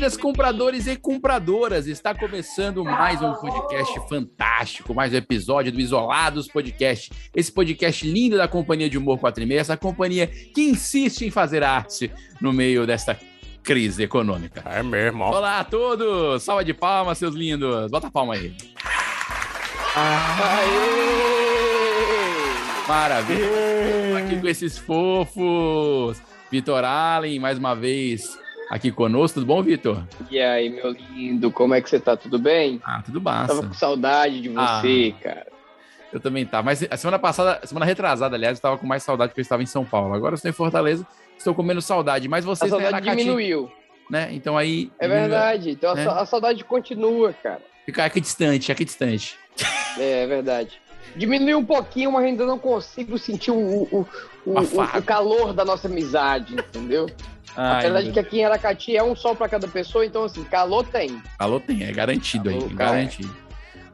Queridas compradores e compradoras, está começando mais um podcast fantástico, mais um episódio do Isolados Podcast. Esse podcast lindo da Companhia de Humor 4 e meia, essa companhia que insiste em fazer arte no meio desta crise econômica. É mesmo. Olá a todos! Salva de palmas, seus lindos! Bota a palma aí. Maravilha! Tô aqui com esses fofos. Vitor Allen, mais uma vez aqui conosco. Tudo bom, Vitor? E aí, meu lindo, como é que você tá? Tudo bem? Ah, tudo Tava massa. com saudade de você, cara. Eu também tava. Mas a semana passada, semana retrasada, aliás, eu tava com mais saudade porque eu estava em São Paulo. Agora eu estou em Fortaleza, estou com menos saudade. Mas A vocês têm saudade Aracati, diminuiu. né? Então aí. É verdade. Então a, né? a saudade continua, cara. Fica aqui distante, aqui distante. É, é verdade. Diminuiu um pouquinho, mas ainda não consigo sentir o, o, o, A o calor da nossa amizade, entendeu? Ai, Apesar de meu que aqui em Aracati é um sol pra cada pessoa, então assim, calor tem. Calor tem, é garantido aí, Calor, cara. garantido.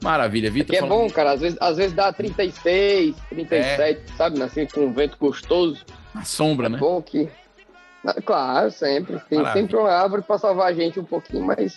Maravilha, Vitor. É falando- bom, cara. Às vezes, às vezes dá 36, 37, sabe? Assim, com um vento gostoso. A sombra, né? Bom que. Claro, sempre. Tem Maravilha. sempre uma árvore pra salvar a gente um pouquinho, mas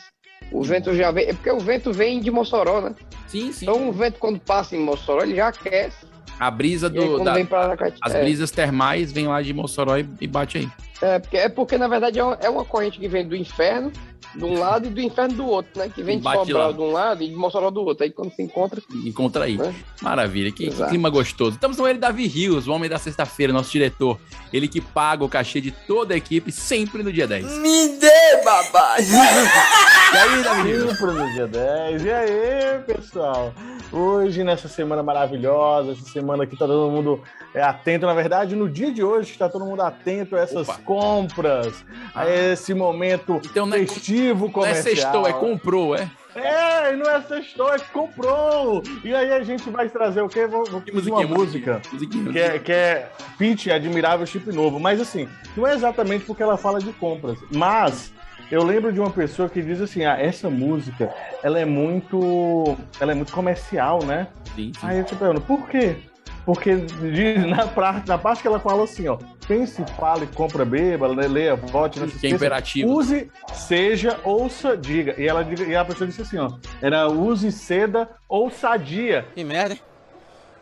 o vento já vem. É porque o vento vem de Mossoró, né? Sim, sim. Então o vento, quando passa em Mossoró, ele já aquece. a brisa aí, do. quando da- vem pra Aracati. as é, brisas termais vêm lá de Mossoró e, e bate aí. É, porque, é porque, na verdade, é uma, é uma corrente que vem do inferno de um lado e do inferno do outro, né? Que vem de Bate Sobral lá. de um lado e de Mossoró do outro. Aí quando se encontra. Encontra aí. Né? Maravilha, que, clima gostoso. Estamos com ele, Davi Rios, o homem da sexta-feira, nosso diretor. Ele que paga o cachê de toda a equipe sempre no dia 10. Me dê, babá! E aí, Davi Rios? Sempre no dia 10. E aí, pessoal? Hoje, nessa semana maravilhosa, essa semana que tá todo mundo é, atento, na verdade, no dia de hoje está todo mundo atento a essas Opa. compras, a esse momento Então não é, festivo não é comercial. sextou, é comprou, é? É, não é sextou, é comprou! E aí a gente vai trazer o quê? Vou, vou pedir musiquinha, uma música. musiquinha. Que é, que é Peach Admirável Chip Novo. Mas assim, não é exatamente porque ela fala de compras. Mas eu lembro de uma pessoa que diz assim: ah, essa música ela é muito. Ela é muito comercial, né? Sim, sim. Aí eu te pergunto, por quê? Porque diz, na, parte, na parte que ela fala assim, ó, pense, fale, compra, beba, leia, vote, não se Que é imperativo. Use, seja, ouça, diga. E, ela, e a pessoa disse assim, ó, era use, ceda, ousadia. Que merda, hein?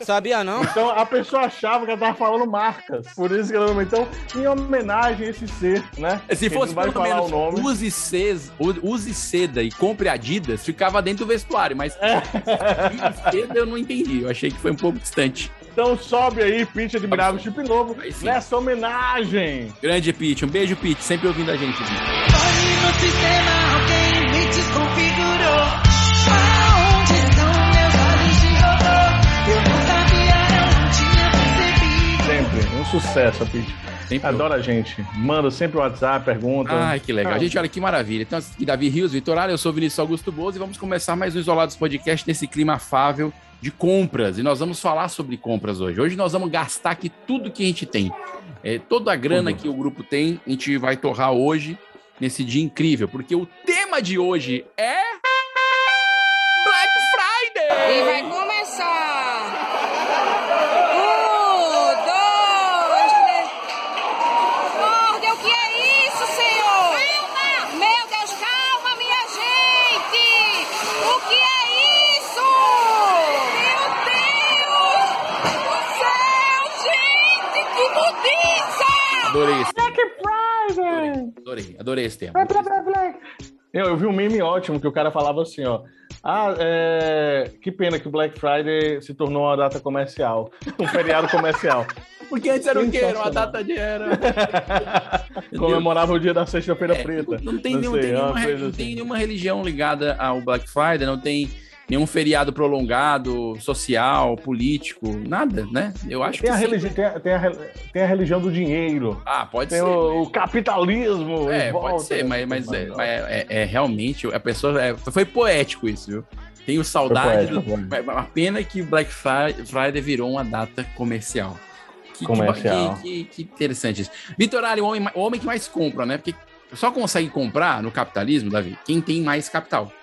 Sabia não? Então a pessoa achava que ela tava falando marcas. Por isso que ela então, em homenagem a esse ser, né? Se fosse não pelo falar menos o nome. use, u- use seda e compre Adidas, ficava dentro do vestuário, mas É. seda eu não entendi. Eu achei que foi um pouco distante. Então sobe aí, Pitch Admirável Chip Novo, nessa homenagem. Grande Pete, um beijo, Pete, sempre ouvindo a gente. Foi no sistema, alguém me desconfigurou. Sucesso, Pitch. Sempre Adora a gente. Manda sempre o WhatsApp, pergunta. Ai, que legal. Ah. Gente, olha que maravilha. Então, aqui Davi Rios, Vitor Alho, eu sou Vinícius Augusto Bozo e vamos começar mais um Isolados Podcast nesse clima afável de compras. E nós vamos falar sobre compras hoje. Hoje nós vamos gastar aqui tudo que a gente tem. É, toda a grana Tudo. que o grupo tem, a gente vai torrar hoje, nesse dia incrível. Porque o tema de hoje é... Black Friday! E vai começar. Um, dois, três. Ordem, o que é isso, senhor? Calma! Meu Deus, calma, minha gente! O que é isso? Meu Deus do céu, gente! Que mudança! Adorei esse tema. Black Friday! Adorei, adorei esse tema. Black. Eu, eu vi um meme ótimo que o cara falava assim, ó. Ah, é... que pena que o Black Friday se tornou uma data comercial. Um feriado comercial. Porque antes era o quê? Era uma data de... Era... Comemorava o dia da sexta-feira É, preta. Não tem, Não não sei, tem é uma nenhuma, não assim. tem nenhuma religião ligada ao Black Friday, não tem nenhum feriado prolongado, social, político, nada, né? Eu acho Tem que a, religi tem, a, tem, a, tem a religião do dinheiro. Ah, pode Tem ser. o, o capitalismo. É, volta, pode ser, né? mas, mas é, mas é- é realmente a pessoa é- foi poético isso, viu? Tenho saudade poético, do. A pena que Black Fri- Friday virou uma data comercial. Que, Comercial. Que, que- que interessante isso. Vitor Ali, o homem, o homem que mais compra, né? Porque só consegue comprar no capitalismo, Davi, quem tem mais capital.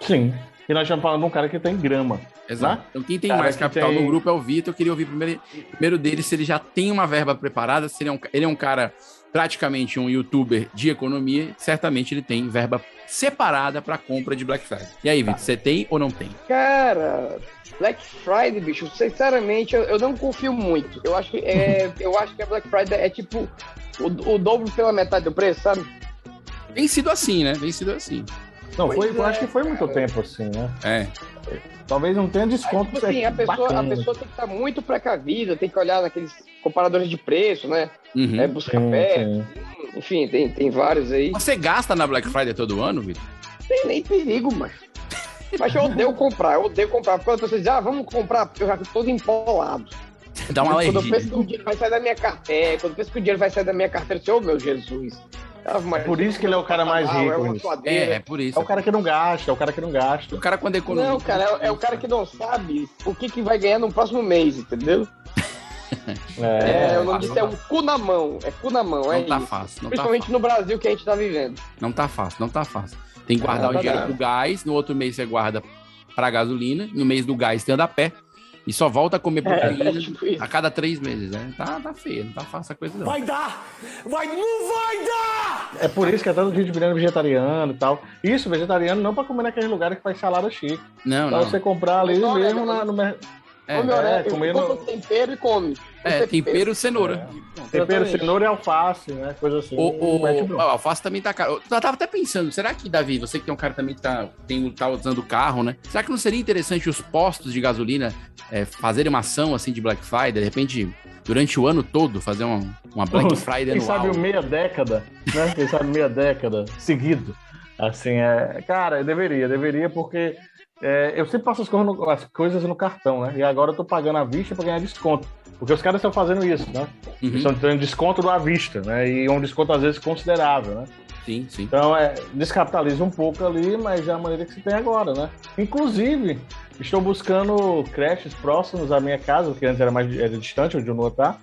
Sim. E nós estamos falando de um cara que tem grama. Exato. Então, quem tem Cara, mais capital tem- no grupo é o Vitor. Eu queria ouvir primeiro, primeiro dele se ele já tem uma verba preparada, se ele é um, ele é um cara praticamente um youtuber de economia, certamente ele tem verba separada para compra de Black Friday. E aí, Vitor, você tem ou não tem? Cara, Black Friday, bicho, sinceramente, eu, eu não confio muito. Eu acho que é, eu acho que a Black Friday é tipo o, o dobro pela metade do preço, sabe? Tem sido assim, né? Tem sido assim. Não, Pois foi, eu é, acho que foi muito cara. tempo assim, né? É. Talvez não tenha Aí, desconto. tipo assim, a pessoa, a pessoa tem que estar muito precavida, tem que olhar naqueles comparadores de preço, né? Uhum. É, buscar Sim, pé, sim. enfim, tem, tem vários aí. Você gasta na Black Friday todo ano, Vitor? tem nem perigo, mas. Mas eu odeio comprar, eu odeio comprar. Quando você diz, ah, vamos comprar, eu já fico todo empolado. Dá uma quando eu alergia. penso que o dinheiro vai sair da minha carteira, é, quando eu penso que o dinheiro vai sair da minha carteira, eu digo, oh meu Jesus. Maria, Por isso que ele é o cara mais Ah, rico, É uma isso. suadeira. É, é por isso. É o cara que não gasta, é o cara que não gasta. O cara quando economiza. Não, cara, é, é o cara que não sabe o que, que vai ganhar no próximo mês, entendeu? É, o nome disso é um cu na mão. É cu na mão, é Não tá isso. fácil, não tá Principalmente no Brasil que a gente tá vivendo. Não tá fácil, não tá fácil. Tem que guardar Ah, o tá dinheiro pro gás, no outro mês você guarda pra gasolina, no mês do gás você anda a pé e só volta a comer proteína É, tipo isso. a cada três meses, né? Tá, tá feio, não tá fácil a coisa não. Vai dar! Vai, não vai dar! É por isso que é tanto gente virando vegetariano e tal. Isso, vegetariano não pra comer naqueles lugares que faz salada chique. Não, Pra não. você comprar ali Não, mesmo não, na- no mer- É, Come é, comer compra no- tempero e come. É, tempero cenoura. tempero, Exatamente. cenoura e alface, né? Coisa assim. O, o, bronca. o alface também tá caro. Eu tava até pensando, será que, Davi, você que é um cara também que tá, tem, tá usando carro, né? Será que não seria interessante os postos de gasolina é, fazerem uma ação assim de Black Friday, de repente, durante o ano todo, fazer uma, uma Black Friday Quem sabe anual? meia década, né? Quem sabe meia década seguido. Assim, é. Cara, deveria, deveria, porque é, eu sempre passo as coisas, no, as coisas no cartão, né? E agora eu tô pagando à vista pra ganhar desconto. Porque os caras estão fazendo isso, né? Uhum, Estão tendo desconto do à vista, né? E um desconto às vezes considerável, né? Sim, sim. Então, é, descapitaliza um pouco ali, mas é a maneira que se tem agora, né? Inclusive, estou buscando creches próximos à minha casa, que antes era mais era distante, onde o Noah tá,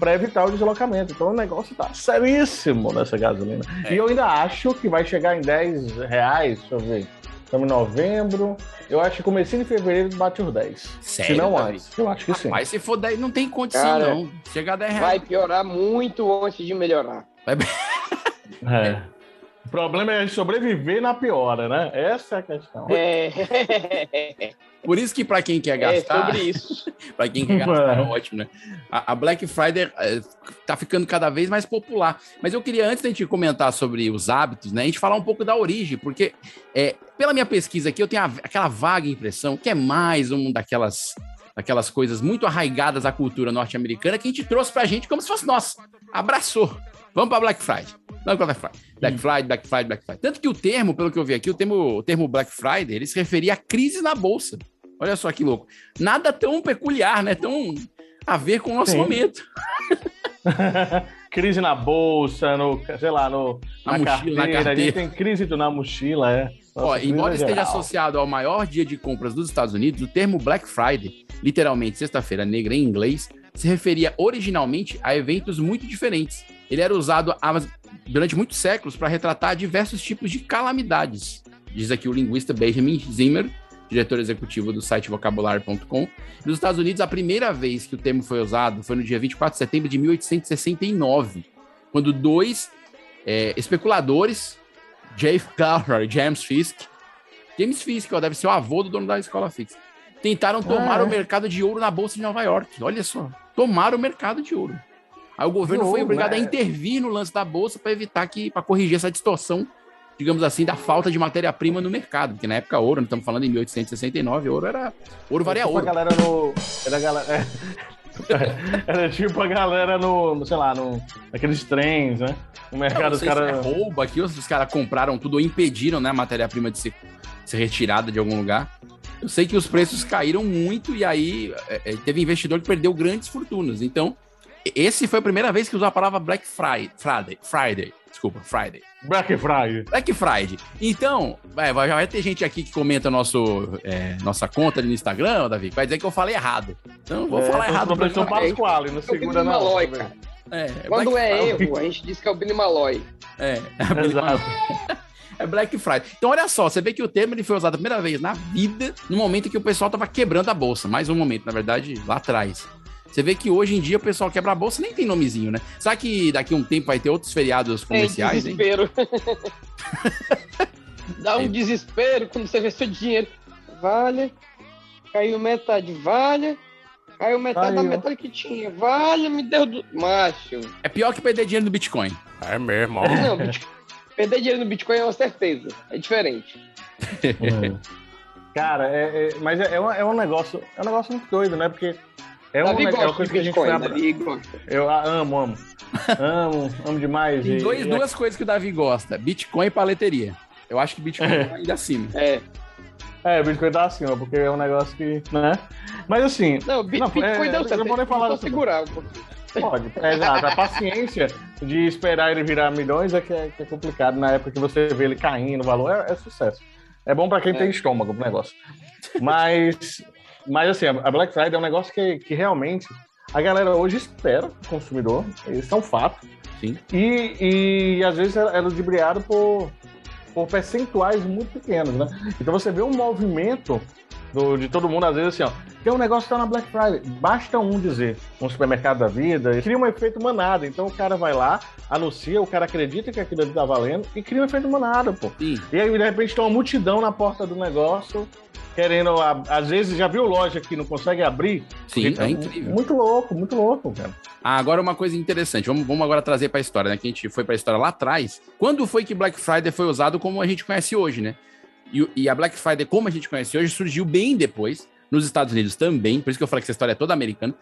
para evitar o deslocamento. Então, o negócio tá seríssimo nessa gasolina. É. E eu ainda acho que vai chegar em 10 reais, deixa eu ver. Estamos em novembro. Eu acho que comecinho de fevereiro bate os 10. Sério, Se não Davi? antes. Eu acho que sim. Mas se for 10, não tem condição, Cara, não. Chegar a 10 reais. Vai piorar muito antes de melhorar. É. O problema é sobreviver na piora, né? Essa é a questão. É, Por isso que pra quem quer é gastar, sobre isso. Pra quem quer gastar, é É. ótimo, né? A, a Black Friday é, tá ficando cada vez mais popular. Mas eu queria, antes da gente comentar sobre os hábitos, né? A gente falar um pouco da origem, porque é, pela minha pesquisa aqui, eu tenho a- aquela vaga impressão que é mais um daquelas, daquelas coisas muito arraigadas à cultura norte-americana que a gente trouxe pra gente como se fosse nossa. Abraçou. Vamos pra Black Friday. Pra Black Friday. Black Friday, Black Friday, Black Friday. Tanto que o termo, pelo que eu vi aqui, o termo, o termo Black Friday, ele se referia à crise na bolsa. Olha só que louco. Nada tão peculiar, né? Tão a ver com o nosso Sim. momento. crise na bolsa, no, sei lá, no, Na na, mochila, carteira. na A carteira. gente tem crise na mochila, é. Ó, Nossa, embora crise esteja geral. associado ao maior dia de compras dos Estados Unidos, o termo Black Friday, literalmente sexta-feira negra em inglês, se referia originalmente a eventos muito diferentes. Ele era usado durante muitos séculos para retratar diversos tipos de calamidades. Diz aqui o linguista Benjamin Zimmer, diretor executivo do site vocabulário.com. Nos Estados Unidos, a primeira vez que o termo foi usado foi no dia 24 de setembro de 1869, quando dois é, especuladores, Jeff Cowher e James Fisk, James Fisk, ó, deve ser o avô do dono da escola Fisk, tentaram tomar é. o mercado de ouro na Bolsa de Nova York. Olha só, tomaram o mercado de ouro. Aí o governo De foi obrigado né? a intervir no lance da Bolsa para evitar que, para corrigir essa distorção, digamos assim, da falta de matéria-prima no mercado. Porque na época, ouro, estamos falando em 1869, ouro era. Ouro varia Tipo a ouro. galera no. Era a galera. Era tipo a galera no, no, sei lá, no, naqueles trens, né? No mercado, não os sei se é caras. roubo aqui, ou se os caras compraram tudo ou impediram né, a matéria-prima de ser, ser retirada de algum lugar. Eu sei que os preços caíram muito e aí é, é, teve investidor que perdeu grandes fortunas. Então, esse foi a primeira vez que usou a palavra Black Friday. Friday, Friday desculpa, Friday. Black Friday. Black Friday. Então, vai, vai- já vai ter gente aqui que comenta nosso, é, nossa conta ali no Instagram, Davi, que vai dizer que eu falei errado. Então, vou falar errado. O professor pra- Pasquale, não É o segura não. Malloy, cara. É, é Quando Black é Friday. erro, a gente diz que é o Billy Malloy. É, Exato. é Black Friday. Então, olha só, você vê que o termo ele foi usado a primeira vez na vida, no momento em que o pessoal tava quebrando a bolsa. Mais um momento, na verdade, lá atrás. Você vê que hoje em dia o pessoal quebra a bolsa nem tem nomezinho, né? Será que daqui a um tempo vai ter outros feriados É comerciais, hein? desespero. Dá um É. desespero quando você vê seu dinheiro. Vale. Caiu metade. Vale. Caiu metade da Caiu. metade que tinha. Vale, me deu do. Macho. É pior que perder dinheiro no Bitcoin. É mesmo. Não, Bitcoin- perder dinheiro no Bitcoin é uma certeza. É diferente. Cara, é, é- mas é, é um, é um negócio, é um negócio muito doido, né? Porque é, um, ne- é uma gosta coisa que a gente foi Bitcoin. abra-. Eu amo, amo. amo, amo demais. Tem E- dois, e- duas coisas que o Davi gosta: Bitcoin e paleteria. Eu acho que Bitcoin tá ainda acima. É. É, o Bitcoin tá acima, porque é um negócio que, né? Mas assim, Não, Bi- Não, Bitcoin é, deu eu certo. não vou nem falar Vou disso, segurar um pouquinho. pode. É, exato. A paciência de esperar ele virar milhões é que é, que é complicado. Na época que você vê ele caindo, o valor é, é sucesso. É bom pra quem É. tem estômago pro negócio. Mas, mas assim, a Black Friday é um negócio que, que realmente a galera hoje espera o consumidor. Isso é um fato. Sim. E, e às vezes é, é ludibriado por, por percentuais muito pequenos, né? Então você vê um movimento do- de todo mundo, às vezes assim, ó, tem um negócio que tá na Black Friday, basta um dizer, um supermercado da vida, cria um efeito manada. Então o cara vai lá, anuncia, o cara acredita que aquilo ali tá valendo e cria um efeito manada, pô. Sim. E aí, de repente, tem uma multidão na porta do negócio, querendo, às vezes, já viu loja que não consegue abrir? Sim, Porque é tá incrível. Muito louco, muito louco, cara. Ah, agora uma coisa interessante. Vamos, vamos agora trazer para a história, né? Que a gente foi para a história lá atrás. Quando foi que Black Friday foi usado como a gente conhece hoje, né? E, e a Black Friday, como a gente conhece hoje, surgiu bem depois, nos Estados Unidos também. Por isso que eu falei que essa história é toda americana.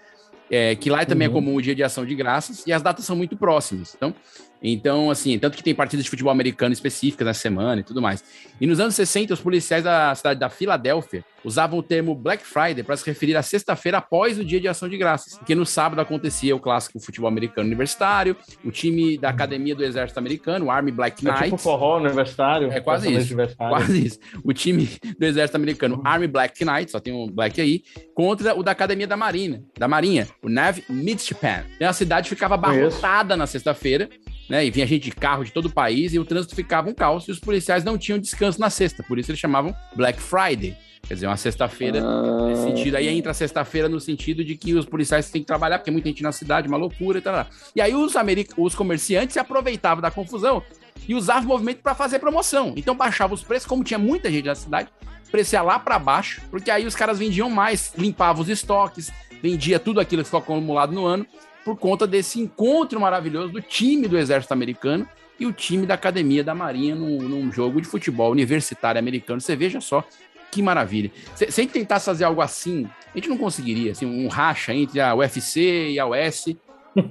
É, que lá também é Uhum. comum o dia de ação de graças e as datas são muito próximas. Então, então, assim, tanto que tem partidas de futebol americano específicas na semana e tudo mais. E nos anos 60, os policiais da cidade da Filadélfia usavam o termo Black Friday para se referir à sexta-feira após o dia de ação de graças, porque no sábado acontecia o clássico futebol americano universitário, o time da academia do exército americano, o Army Black É tipo Knights. forró universitário. É quase isso. Quase isso. O time do exército americano, Army Black Knights, só tem um Black aí, contra o da Academia da Marinha, da Marinha, o Nav Midshipman. E a cidade ficava abarrotada na sexta-feira, né? E vinha gente de carro de todo o país e o trânsito ficava um caos e os policiais não tinham descanso na sexta, por isso eles chamavam Black Friday. Quer dizer, uma sexta-feira nesse sentido. Aí entra a sexta-feira no sentido de que os policiais têm que trabalhar, porque muita gente na cidade, uma loucura e tal. E aí os, americ... os comerciantes se aproveitavam da confusão e usavam o movimento para fazer promoção. Então baixava os preços, como tinha muita gente na cidade, preço ia lá para baixo, porque aí os caras vendiam mais, limpavam os estoques, vendia tudo aquilo que ficou acumulado no ano, por conta desse encontro maravilhoso do time do exército americano e o time da academia da marinha num, num jogo de futebol universitário americano. Você veja só que maravilha. Se, se a gente tentasse fazer algo assim, a gente não conseguiria, assim, um racha entre a UFC e a US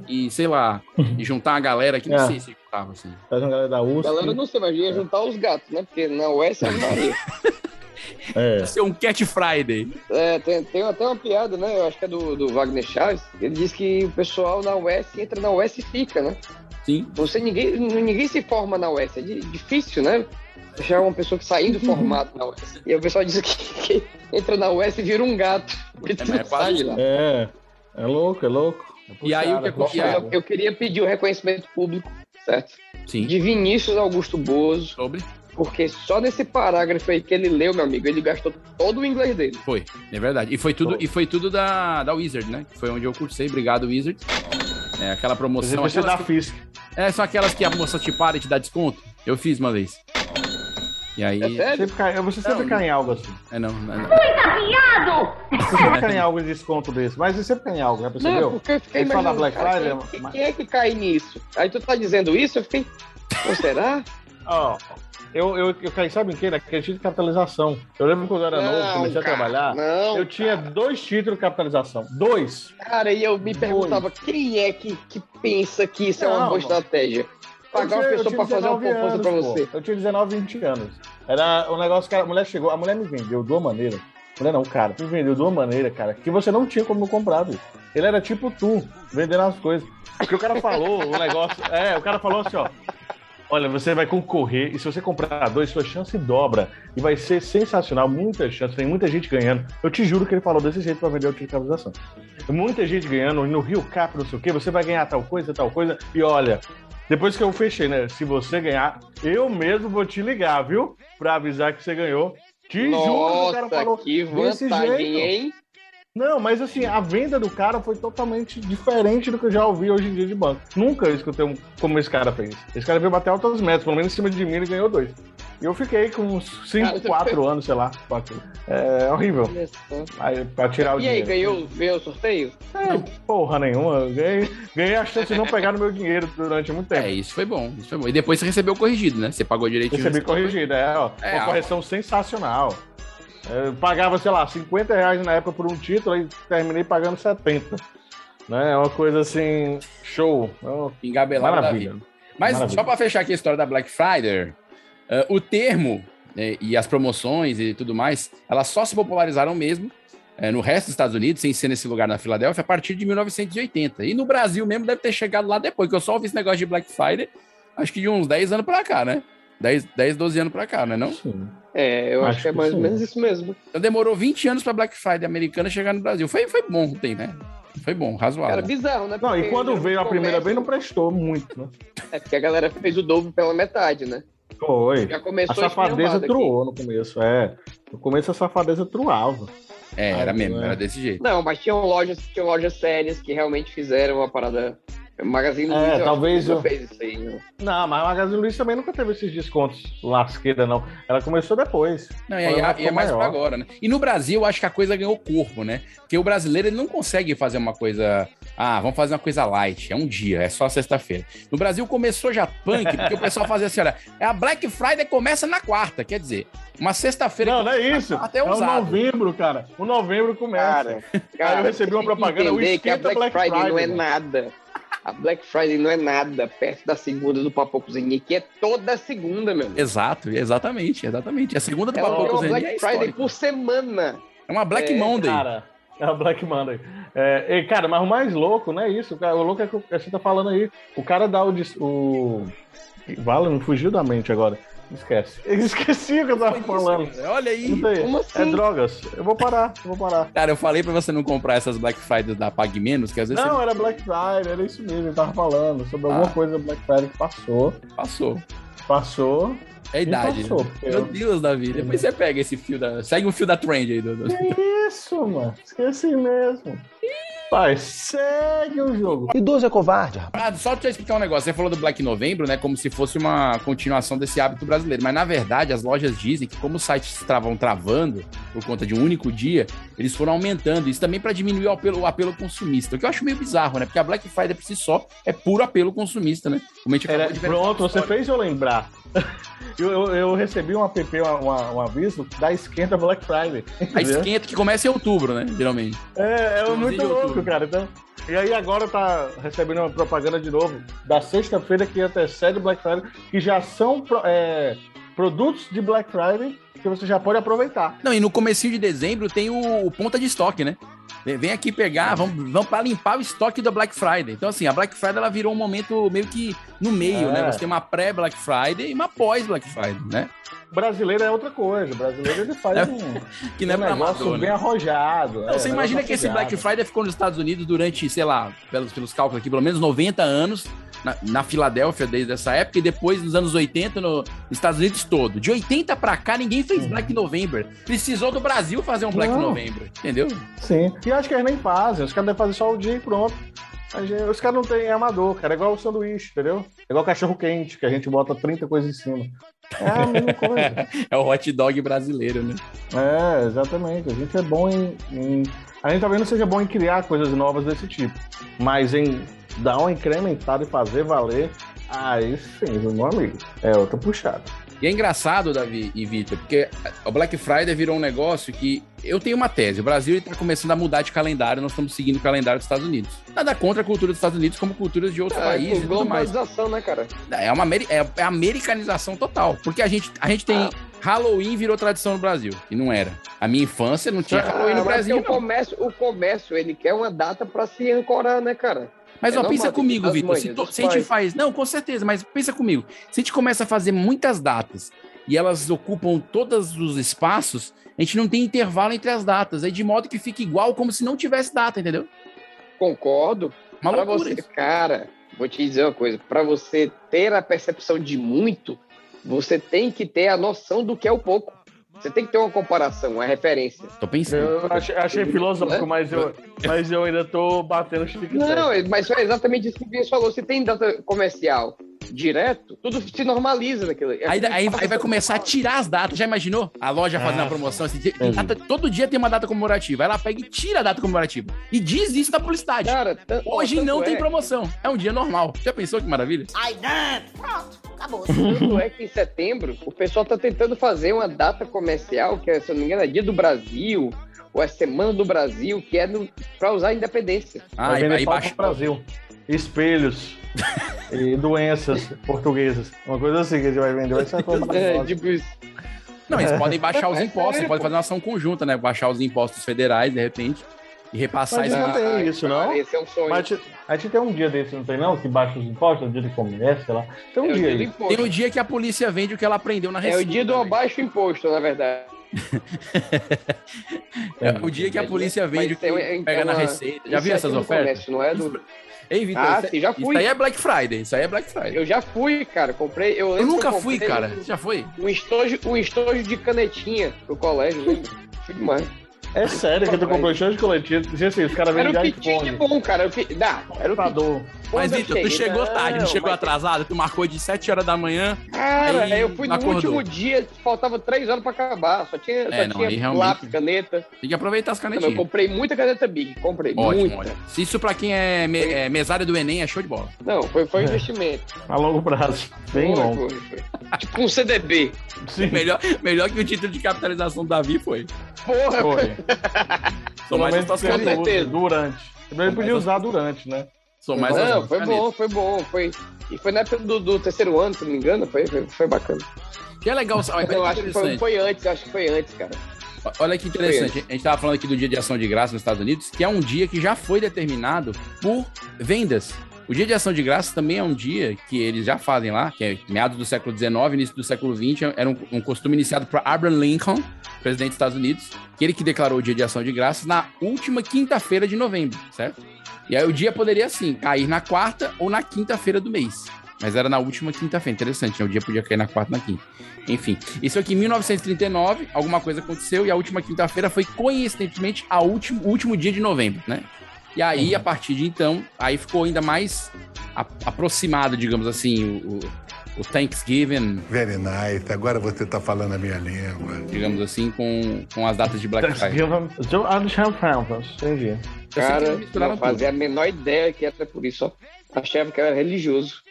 e, sei lá, e juntar a galera que não É. sei se juntava, assim. Tá uma galera da USP. Galera, não sei, mas ia juntar os gatos, né? Porque na US é Maria. É. Ser um Cat Friday. É, tem, tem até uma piada, né? Eu acho que é do, do Wagner Chaves. Ele diz que o pessoal na US entra na US e fica, né? Sim. Você, ninguém, ninguém se forma na US. É di- difícil, né? Achar uma pessoa que saindo formado na US. E o pessoal diz que, que entra na US e vira um gato. É, é quase sai. É. É louco, é louco. É E aí, o que é puxado. Eu, eu queria pedir o reconhecimento público, certo? Sim. De Vinícius Augusto Bozo, Sobre. Porque só nesse parágrafo aí que ele leu, meu amigo, ele gastou todo o inglês dele. Foi, é verdade. E foi tudo, e foi tudo da, da Wizard, né? Que foi onde eu cursei. Obrigado, Wizard. É aquela Você promoção. aquelas da que- física. é, são aquelas que a moça te para e te dá desconto. Eu fiz uma vez. E aí. É? Sempre cai, você sempre Não, cai em algo assim. É, não, não, não. Você sempre cai em algo de desconto desse. Mas você sempre cai em algo, já Não, percebeu? porque eu fiquei Ele fala imaginando, Black cara, Friday, quem, mas- quem é que cai nisso? Aí tu tá dizendo isso, eu fiquei, "Pô, será? Ó, eu, eu, eu caí, sabe em quê? Naquele título de capitalização. Eu lembro quando eu era novo, comecei a cara, trabalhar. Não, Eu tinha dois títulos de capitalização. Dois. cara, e eu me perguntava, quem é que, que pensa que isso é uma Não, boa estratégia? Pagar Eu uma tinha- pessoa pra tinha fazer uma 19 proposta pra você. pô. Eu tinha 19, 20 anos. Era um negócio que a mulher chegou, a mulher me vendeu de uma maneira. Mulher não, cara me vendeu de uma maneira, cara, que você não tinha como comprar, bicho. Ele era tipo tu, vendendo as coisas. Porque o cara falou o negócio. É, o cara falou assim, ó. Olha, você vai concorrer e se você comprar dois, sua chance dobra. E vai ser sensacional, muita chance, tem muita gente ganhando. Eu te juro que ele falou desse jeito pra vender o título de capitalização. Muita gente ganhando, no Rio Cap, não sei o quê, você vai ganhar tal coisa, tal coisa. E olha, depois que eu fechei, né? Se você ganhar, eu mesmo vou te ligar, viu? Pra avisar que você ganhou. Te juro que o cara Nossa, falou que desse jeito. hein? Não, mas assim, a venda do cara foi totalmente diferente do que eu já ouvi hoje em dia de banco. Nunca eu escutei um, como esse cara fez. Esse cara veio bater altas metas, pelo menos em cima de mim ele ganhou dois. E eu fiquei com uns 5, Cara, você 4 anos, sei lá. É horrível. Aí, pra tirar o E aí, dinheiro. ganhou, ganhou o sorteio? É, porra nenhuma. Ganhei, ganhei a chance de não pegar no meu dinheiro durante muito tempo. É, isso foi bom, isso foi bom. E depois você recebeu corrigido, né? Você pagou direitinho. Recebi corrigido, é, ó. É, uma ó. correção sensacional. É, Eu pagava, sei lá, 50 reais na época por um título e terminei pagando 70. Né? É uma coisa assim, show. É uma Engabelado da maravilha. vida. Mas Maravilha. só para fechar aqui a história da Black Friday, eh, o termo né, e as promoções e tudo mais, elas só se popularizaram mesmo eh, no resto dos Estados Unidos, sem ser nesse lugar na Filadélfia, a partir de 1980. E no Brasil mesmo deve ter chegado lá depois, que eu só ouvi esse negócio de Black Friday, acho que de uns 10 anos para cá, né? 10, 10, 12 anos para cá, né não? Sim. É, eu acho, Acho que é mais ou menos isso mesmo. Então demorou 20 anos para Black Friday americana chegar no Brasil. Foi, foi bom o tempo, né? Foi bom, razoável. Cara, bizarro, né? Não, e quando veio a primeira vez não prestou muito, né? É porque a galera fez o dobro pela metade, né? Foi. Já A começou safadeza esculhambado aqui. truou no começo, é. No começo a safadeza truava. É, era mesmo, é. era desse jeito. Não, mas tinham lojas, tinham lojas sérias que realmente fizeram uma parada. Magazine É, Luiza, acho talvez eu- fez isso aí. né? Não, mas a Magazine Luiza também nunca teve esses descontos lasqueira, não. Ela começou depois. Não, e, ela e é mais pra maior. agora, né? E no Brasil, eu acho que a coisa ganhou corpo, né? Porque o brasileiro ele não consegue fazer uma coisa. Ah, vamos fazer uma coisa light. É um dia, é só sexta-feira. No Brasil começou já punk, porque o pessoal fazia assim: olha, é a Black Friday começa na quarta. Quer dizer, uma sexta-feira. Não, que não é isso. Até é o novembro, cara. O novembro começa. Cara, cara, eu recebi uma propaganda, o entender que a esquenta Black, Black Friday, não é Friday, mano. nada. A Black Friday não é nada perto da segunda do Papo Cozinha, que é toda segunda, meu. amigo. Exato, exatamente, exatamente. A segunda do Ela Papo virou uma Cozinha Black é Friday por semana. É uma Black É, Monday. Cara, é a Black Monday. É, e, cara, mas o mais louco não é isso. cara. O louco é que o- você tá falando aí. O cara dá o. o... Vale, me fugiu da mente agora. Esquece. Eu esqueci o que eu tava falando. Olha aí. Como É assim? drogas. Eu vou parar, eu vou parar. Cara, eu falei pra você não comprar essas Black Fridays da Pague Menos, que às vezes Não, era Black Friday, era isso mesmo. Eu tava falando sobre alguma Ah. coisa Black Friday que passou. você passou. Passou. É a idade. passou, né? Meu eu- Deus, Davi. Depois você pega esse fio da. Segue o fio da trend aí, do. do- Que isso, mano? Esqueci mesmo. Pai, segue o jogo. Idoso é covarde, rapaz. Ah, só eu explicar um negócio. Você falou do Black Novembro, né? Como se fosse uma continuação desse hábito brasileiro. Mas na verdade, as lojas dizem que, como os sites estavam travando por conta de um único dia, eles foram aumentando. Isso também para diminuir o apelo, o apelo consumista. O que eu acho meio bizarro, né? Porque a Black Friday por si só é puro apelo consumista, né? Como a gente Era, acabou de ver. pronto, você fez eu lembrar. Eu, eu, eu recebi um app, uma- uma- um aviso da esquenta Black Friday. A esquenta que começa em outubro, né? Geralmente. É, é muito louco, outubro. cara. Então, e aí agora tá recebendo uma propaganda de novo da sexta-feira que antecede o Black Friday, que já são é, produtos de Black Friday que você já pode aproveitar. Não, e no comecinho de dezembro tem o, o ponta de estoque, né? Vem- aqui pegar, vamos, vamos para limpar o estoque da Black Friday. Então, assim, a Black Friday ela virou um momento meio que no meio, É. né? Você tem uma pré-Black Friday e uma pós-Black Friday, né? Brasileiro é outra coisa. Brasileiro ele faz É, um, Que não é um negócio amador, bem né? arrojado. Não, você imagina que esse Black Friday ficou nos Estados Unidos durante, sei lá, pelos, pelos cálculos aqui, pelo menos 90 anos, na, na Filadélfia desde essa época, e depois nos anos 80 no- nos Estados Unidos todo. De 80 pra cá, ninguém fez Black November. Precisou do Brasil fazer um Black Não. November, entendeu? Sim. E acho que eles nem fazem. Os caras devem fazer só o dia e pronto. Gente- os caras não têm amador, cara. É igual o sanduíche, entendeu? É igual cachorro quente, que a gente bota 30 coisas em cima. É a mesma coisa. É o hot dog brasileiro, né? É, exatamente. A gente é bom em, em- A gente talvez não seja bom em criar coisas novas desse tipo. Mas em dar uma incrementada e fazer valer, aí sim, meu amigo. É outra puxada. E é engraçado, Davi e Vitor, porque o Black Friday virou um negócio que eu tenho uma tese. O Brasil está começando a mudar de calendário, nós estamos seguindo o calendário dos Estados Unidos. Nada contra a cultura dos Estados Unidos, como culturas de outros É, países e mais. globalização, né, cara? É uma é, é americanização total. Porque a gente, a gente tem Halloween virou tradição no Brasil, e não era. A minha infância não tinha Halloween no Ah, Brasil, o comércio, o comércio, ele quer uma data pra se ancorar, né, cara? Mas É ó, normal, pensa comigo, Vitor. Se, to- se a gente faz. Não, com certeza, mas pensa comigo. Se a gente começa a fazer muitas datas e elas ocupam todos os espaços, a gente não tem intervalo entre as datas. Aí de modo que fica igual como se não tivesse data, entendeu? Concordo. Loucura você, isso. cara, vou te dizer uma coisa. Pra você ter a percepção de muito, você tem que ter a noção do que é o pouco. Você tem que ter uma comparação, uma referência. Tô pensando. Eu achei, achei filosófico, mas eu, mas eu ainda tô batendo chique. Não, mas foi exatamente isso que o Vinhas falou. Se tem data comercial direto, tudo se normaliza naquilo. É Aí, aí- aí vai começar a tirar as datas. Já imaginou? A loja fazendo Ah, a promoção. Assim, tem data- todo dia tem uma data comemorativa. Aí ela pega e tira a data comemorativa. E diz isso na publicidade. Cara, Hoje não tem é- promoção. É um dia normal. Já pensou que maravilha? Ai, não. Pronto, acabou. Tanto é que em setembro o pessoal tá tentando fazer uma data comercial, que é, se eu não me engano, é Dia do Brasil, ou é Semana do Brasil, que é no, pra usar a independência. Ah, aí, baixa. pro Brasil. Espelhos. e doenças portuguesas. Uma coisa assim que a gente vai vender. Vai ser uma coisa É, tipo isso. Não, eles podem baixar os É impostos, podem pô. fazer uma ação conjunta, né? Baixar os impostos federais, de repente, e repassar Mas isso. não na- tem Ai, isso, não? Esse é um sonho. Mas a gente- a tem um dia desse, não tem não? Que baixa os impostos, o dia de comércio, sei lá. Tem um é dia dia do. Tem o dia que a polícia vende o que ela aprendeu na É receita. o dia do abaixo imposto, na verdade. É o dia que a polícia vende o que é pega na uma receita. Já viu é essas ofertas? comércio, não é do... Ei, Vitor, Ah, isso, sim, já isso fui. aí é Black Friday. Isso aí é Black Friday. Eu já fui, cara. Comprei. Eu, Eu nunca eu fui, cara. Você já foi? Um estojo, um estojo de canetinha pro colégio? Fui demais. É sério que tu comprou show de coletivo. Diz assim, os caras que tinha de iPhone. bom, cara. Era o que... Dá, era o. Mas, eu Vitor, tu chegou tarde, não chegou atrasado? Tu marcou de 7 horas da manhã. Cara, Aí eu fui no acordou. último dia, faltava três horas pra acabar. Só tinha, só É, não, tinha aí realmente- lápis, caneta. Tem que aproveitar as Não, eu canetinhas. comprei muita caneta Big. Comprei Ótimo, muita. ótimo. Se isso pra quem é, me, é mesário do Enem é show de bola. Não, foi, foi um É. investimento. A longo prazo. Bem Foi, longo. foi, foi. Tipo um CDB. Sim. Melhor, melhor que o título de capitalização do Davi foi. Porra, Foi. Sou mais certeza. durante. Ele podia usar durante, né? Sou mais Não, foi bom, foi bom. Foi... E foi na época do, do terceiro ano, se não me engano. Foi, foi, foi bacana. Que é legal, olha Eu acho que foi, foi antes, acho que foi antes, cara. Olha que interessante. A gente tava falando aqui do Dia de Ação de Graça nos Estados Unidos, que é um dia que já foi determinado por vendas. O Dia de Ação de Graça também é um dia que eles já fazem lá, que é meados do século XIX, início do século XX, era um, um costume iniciado por Abraham Lincoln, presidente dos Estados Unidos, que ele que declarou o Dia de Ação de Graças na última quinta-feira de novembro, certo? E aí o dia poderia, assim, cair na quarta ou na quinta-feira do mês. Mas era na última quinta-feira. Interessante, né? O dia podia cair na quarta ou na quinta. Enfim, isso aqui em 1939, alguma coisa aconteceu e a última quinta-feira foi coincidentemente a último, o último dia de novembro, né? E aí, a partir de então, aí ficou ainda mais a- aproximado, digamos assim, o, o- o Thanksgiving, Very nice. Agora você tá falando a minha língua. digamos assim, com, com as datas de Black Friday. Entendi. Cara, não fazia a menor ideia que era por isso. Só achava que era religioso.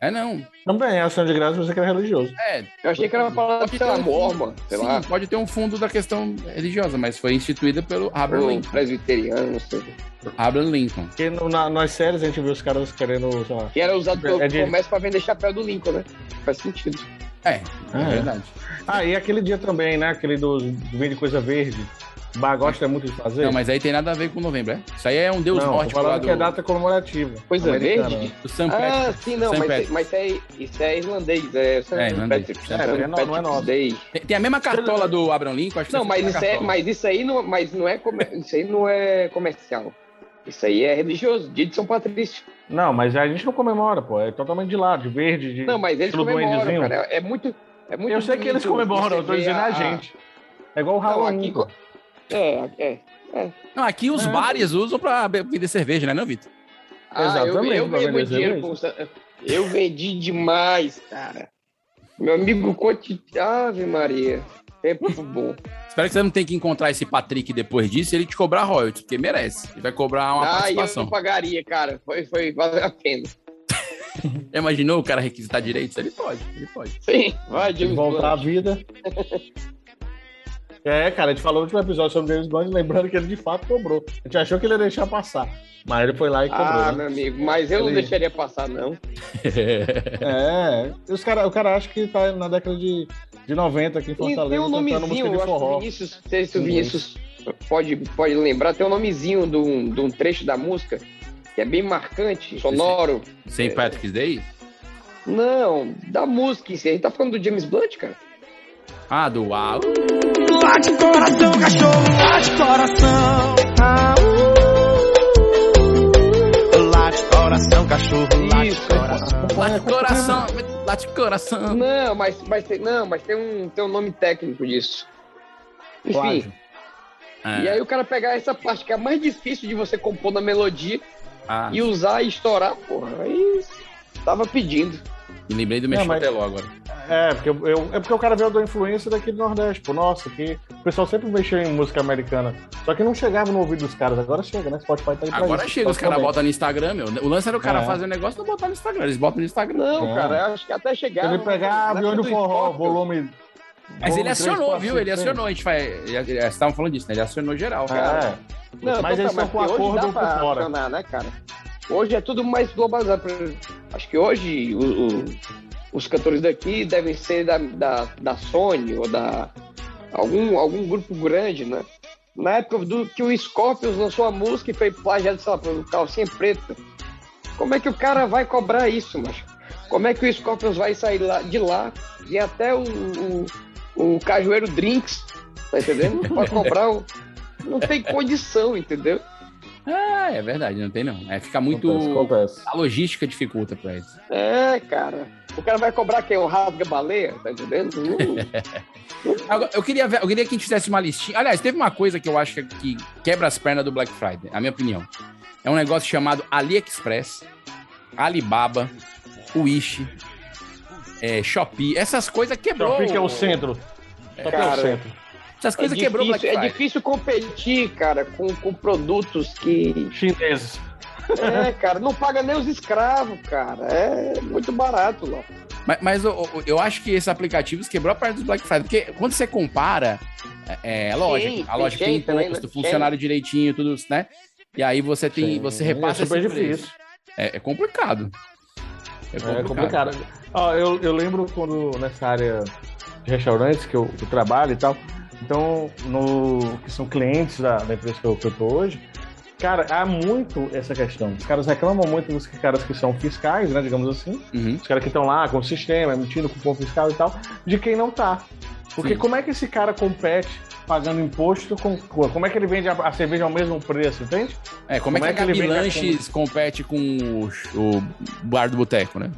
É, não. Também, é ação de graça, você que era religioso. É, Eu achei que era uma palavra, sei lá, um- mormon, sei sim, lá, pode ter um fundo da questão religiosa, mas foi instituída pelo Abraham Lincoln. presbiteriano, não sei. Abraham Lincoln. Porque no- na- nas séries a gente viu os caras querendo, sei lá. Que era usado pelo É de- comércio pra vender chapéu do Lincoln, né? Faz sentido. É, é Ah, é. verdade. Ah, e aquele dia também, né? Aquele do, do vende coisa verde. O Bar gosta muito de fazer. Não, mas aí tem nada a ver com novembro, é? Isso aí é um deus Não, lá falando do, que é data comemorativa. Coisa Americana, verde? né? do St. Ah, Patrick. sim, não, mas, Patrick. mas isso, é, isso é irlandês. É, St. É, irlandês. Patrick's- É, não é não é nosso. Day. Tem, tem a mesma cartola do Abraham Lincoln, acho que Não, mas isso, a é, mas isso aí não, mas não é comer- isso aí não é comercial. Isso aí é religioso, dia de São Patrício. Não, mas a gente não comemora, pô. É totalmente de lado, de verde, de. Não, mas eles comemoram, duendezinho. cara. É muito, é muito Eu sei que eles comemoram, eu tô dizendo a gente. É igual o Não, Halloween. aqui, pô. é, é. Não, aqui os É. bares usam pra be- vender cerveja, né, não, Vitor? Ah, eu, Exatamente, eu muito dinheiro cerveja. Eu vendi demais, cara. Meu amigo Conte. Ave Maria. Tempo bom. Espero que você não tenha que encontrar esse Patrick depois disso e ele te cobrar royalties, porque merece. Ele vai cobrar uma Ah, eu participação. não pagaria, cara. Foi, foi, valeu a pena. Imaginou o cara requisitar direitos? Ele pode, ele pode. Sim, vai, James Voltar à vida. É, cara, a gente falou no último episódio sobre o James Bond, lembrando que ele de fato cobrou. A gente achou que ele ia deixar passar, mas ele foi lá e cobrou. Ah, né? meu amigo, mas eu não Ele- deixaria passar, não. É, os cara, o cara acha que tá na década de, de 90 aqui em E Fortaleza tem um nomezinho, eu acho que o. Vinícius, não sei se o Vinícius pode, pode lembrar, tem um nomezinho de um, de um trecho da música que é bem marcante, sonoro. Sem Patrick's Day? Não, da música em si. A gente tá falando do James Blunt, cara. Ah, do Uau. Late coração, cachorro, late coração. Ah, uh. Late coração, cachorro, late Isso. coração. Late coração, late coração. Não, mas, mas, tem, não, mas tem, um, tem um nome técnico disso. Enfim, Plágio. e É. aí o cara pegar essa parte que é a mais difícil de você compor na melodia Ah, e usar e estourar, porra, aí tava pedindo. me lembrei do mas- Teló agora. É, porque eu, eu- é porque o cara veio da influência daqui do Nordeste, pô. Nossa, que o pessoal sempre mexeu em música americana. Só que não chegava no ouvido dos caras. Agora chega, né? Spotify tá aí pra Agora isso. chega, os caras botam no Instagram, meu. O lance era o cara É. fazer o negócio e não botar no Instagram. Eles botam no Instagram. Não, É. cara, eu acho que até chegar. Ele pegar avião do forró, volume. Mas volume ele acionou, 3, viu? Ele 4, acionou. A gente faz. Vocês estavam falando disso, né? Ele acionou geral. É. Não, Mas eles estão com acordo dá por fora. acionar, né, cara? Hoje é tudo mais globalizado. Acho que hoje o- o- os cantores daqui devem ser da, da, da Sony ou da algum, algum grupo grande, né? Na época do que o Scorpions lançou a música e foi plagiado, sei lá, pelo Calcinha Preta. Como é que o cara vai cobrar isso, macho? Como é que o Scorpions vai sair lá, de lá e até o, o, o Cajueiro Drinks, tá entendendo? Cobrar o... Não tem condição, entendeu? Ah, é verdade, não tem não. É, fica muito. Acontece, acontece. A logística dificulta pra eles. É, cara. O cara vai cobrar quem? Um rasga-baleia, tá entendendo? Não- Agora, eu queria ver, eu queria que a gente fizesse uma listinha. Aliás, teve uma coisa que eu acho que, que quebra as pernas do Black Friday, a minha opinião. É um negócio chamado AliExpress, Alibaba, Wish, é, Shopee. Essas coisas quebrou. Shopee que é o centro. Shopee é o Cara, centro. Essas é, coisas quebrou o Black difícil, é Friday. difícil competir, cara, com, com produtos que. Chineses. É, cara, não paga nem os escravos, cara. É muito barato lá. Mas, mas eu, eu- acho que esses aplicativos quebrou a parte dos Black Friday. Porque quando você compara, é, é lógico, Sim, a loja tem imposto, funcionário direitinho, tudo isso, né? E aí você tem, Sim, você é repassa super esse preço. difícil. É, é complicado. É complicado. É complicado. Ó, eu, eu lembro quando nessa área de restaurantes que eu, que eu trabalho e tal, então, no, que são clientes da, da empresa que eu, que eu tô hoje, cara, há muito essa questão. Os caras reclamam muito dos caras que são fiscais, né, digamos assim, Uhum. os caras que estão lá com o sistema, emitindo cupom fiscal e tal, de quem não tá. Porque Sim. como é que esse cara compete pagando imposto com. Como é que ele vende a, a cerveja ao mesmo preço, entende? É, como, é que a ele Gabi vende a Lanches compete com o, o bar do boteco, né?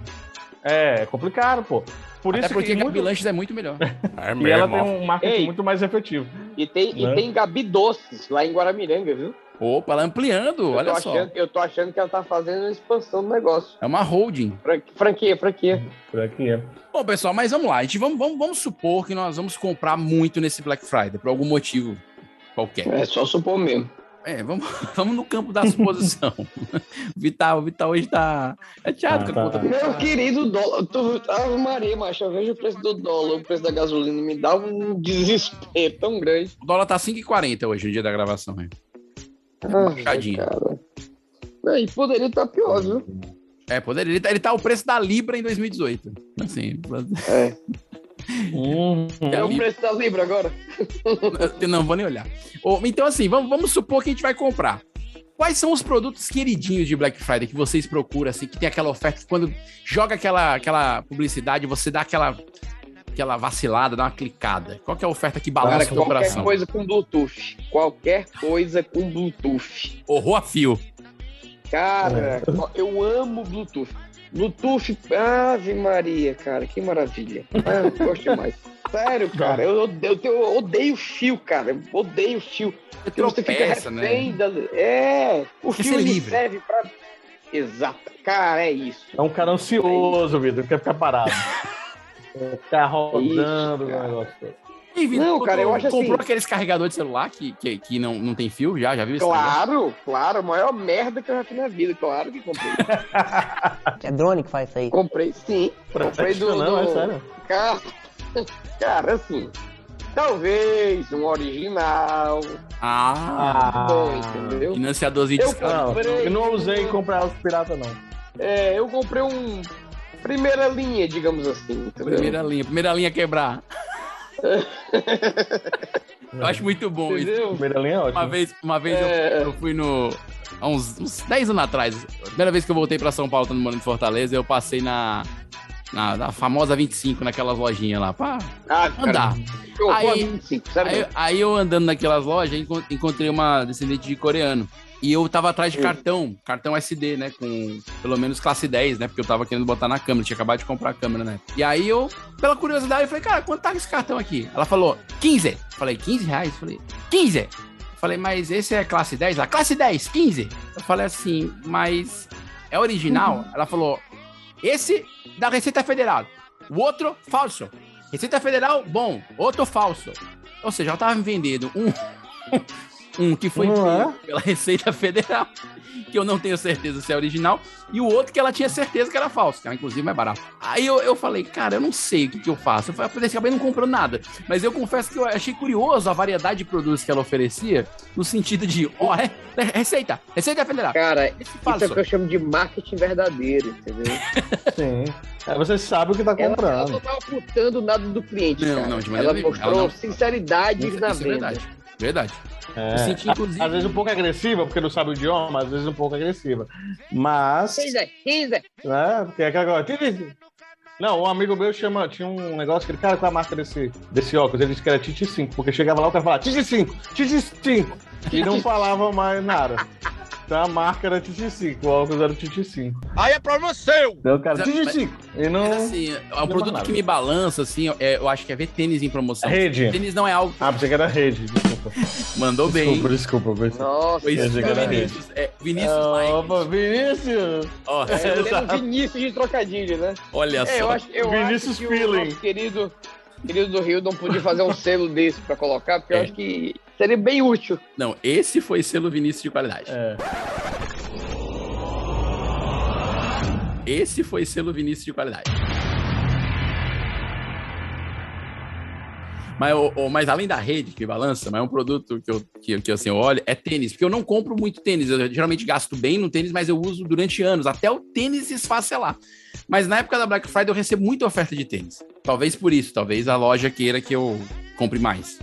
É, é complicado, pô. Por Até isso porque que Gabi muito... Lanches é muito melhor. E ela tem um marketing Ei. muito mais efetivo. E tem, Né? e tem Gabi Doces lá em Guaramiranga, viu? Opa, ela ampliando, Eu olha só. achando, eu tô achando que ela tá fazendo uma expansão do negócio. É uma holding. Fran- Franquia, franquia. É. Bom, pessoal, mas vamos lá. A gente vamos, vamos, vamos supor que nós vamos comprar muito nesse Black Friday, por algum motivo qualquer. É só supor mesmo. É, vamos, vamos no campo da suposição. Vital, o Vital hoje tá chateado Ah, com a tá. conta do Meu querido dólar, tu, Ave Maria, macho, eu vejo o preço do dólar, o preço da gasolina, me dá um desespero tão grande. O dólar tá 5,40 hoje, no dia da gravação. hein? Ah, cara. É, E poderia estar pior, viu? É, poderia. Ele tá, ele tá o preço da Libra em 2018. Assim, É. Hum, É o preço da Libra agora. não vou nem olhar. Então, assim, vamos, vamos supor que a gente vai comprar. Quais são os produtos queridinhos de Black Friday que vocês procuram, assim, que tem aquela oferta que quando joga aquela, aquela publicidade, você dá aquela, aquela vacilada, dá uma clicada? Qual que é a oferta que Cara, balança o teu qualquer coração? coisa com Bluetooth. Qualquer coisa com Bluetooth. Horror a fio. Cara, eu amo Bluetooth. Bluetooth, Ave Maria, cara, que maravilha. Ah, eu gosto demais. Sério, cara, eu odeio, eu odeio fio, cara. Eu odeio fio. Você Porque você fica tropeça, né? da... É, o Quer fio ser ele livre. serve pra... Exato. Cara, é isso. é um cara ansioso, Vitor, quer ficar parado. É, Ficar rodando Isso, o negócio E, Vitor, Não, cara, eu acho comprou assim- aqueles carregadores de celular que, que, que não, não tem fio já? Já viu isso? Claro, claro, a maior merda que eu já fiz na vida, claro que comprei. É drone que faz isso aí. Comprei sim. Comprei do, Não, é do- sério. Cara, cara, assim, Talvez um original. Ah, Bom, entendeu? financiadorzinho de comprei. eu não usei comprar os pirata, não. É, eu comprei um. Primeira linha, digamos assim. Entendeu? Primeira linha, primeira linha quebrar. Eu acho muito bom isso. Entendeu? Primeira linha é ótima. Uma vez, uma vez É. eu, eu fui no. Há uns, uns 10 anos atrás. A primeira vez que eu voltei pra São Paulo, estando morando em Fortaleza, eu passei na. Na, na famosa 25, naquelas lojinhas lá, pra Ah, andar. Eu vou Aí- a 25, sabe? Aí, aí eu andando naquelas lojas, encon- encontrei uma descendente de coreano. E eu tava atrás de Hum. cartão, cartão SD, né? Com pelo menos classe 10, né? Porque eu tava querendo botar na câmera, tinha acabado de comprar a câmera, né? E aí eu, pela curiosidade, eu falei, cara, quanto tá esse cartão aqui? Ela falou, 15. Falei, 15 reais? Falei, 15. Falei, mas esse é classe 10? Ela, classe 10, 15. Eu falei assim, mas é original? Ela falou, esse da Receita Federal. O outro, falso. Receita Federal, bom. Outro, falso. Ou seja, ela tava me vendendo um, um que foi é? pela Receita Federal, que eu não tenho certeza se é original, e o outro que ela tinha certeza que era falso, que era inclusive mais barato. Aí eu, eu falei, cara, eu não sei o que, que eu faço. Eu falei, eu acabei não comprando nada. Mas eu confesso que eu achei curioso a variedade de produtos que ela oferecia, no sentido de, ó, é, é, Receita, Receita Federal. Cara, Esse isso é falso. o que eu chamo de marketing verdadeiro, entendeu? Sim. É, você sabe o que tá Ela, ela comprando. não tá ocultando nada do cliente, Não, cara. não, de maneira ela nenhuma. mostrou Ela não- sinceridade Isso na é venda. verdade. Verdade. É. Eu senti, inclusive. Às vezes um pouco agressiva, porque não sabe o idioma, às vezes um pouco agressiva. Mas. 15, 15. né? Porque é aquela coisa. Não, um amigo meu chama, tinha um negócio que ele, cara, qual é a marca desse, desse óculos? Ele disse que era Titi 5, porque chegava lá o cara falava Titi 5, Titi 5, e não falava mais nada. Então a marca era Titi 5, o óculos era Titi 5. Aí é problema seu! Então o cara, Titi mas- 5. E não. Mas, assim, é um produto nada. que me balança, assim, é, eu acho que é ver tênis em promoção. Rede. Tênis não é algo. Ah, pensei que era rede, desculpa. Mandou bem. Desculpa, desculpa. Nossa, Foi isso Pensei que que é era Vinícius. É, Vinícius Opa, Mike. Vinícius! Ó, é, temos Vinícius de trocadilho, né? olha É, eu só. acho, eu Vinícius acho que Feeling. o nosso querido, querido do Rio não podia fazer um selo desse pra colocar, porque É. eu acho que seria bem útil. Não, esse foi selo Vinícius de qualidade. É. Esse foi selo Vinícius de qualidade. Mas, mas além da rede que balança, mas é um produto que eu, que, que, assim, eu olho, é tênis. Porque eu não compro muito tênis. Eu geralmente gasto bem no tênis, mas eu uso durante anos, até o tênis esfacelar. Mas na época da Black Friday eu recebo muita oferta de tênis. Talvez por isso, talvez a loja queira que eu compre mais.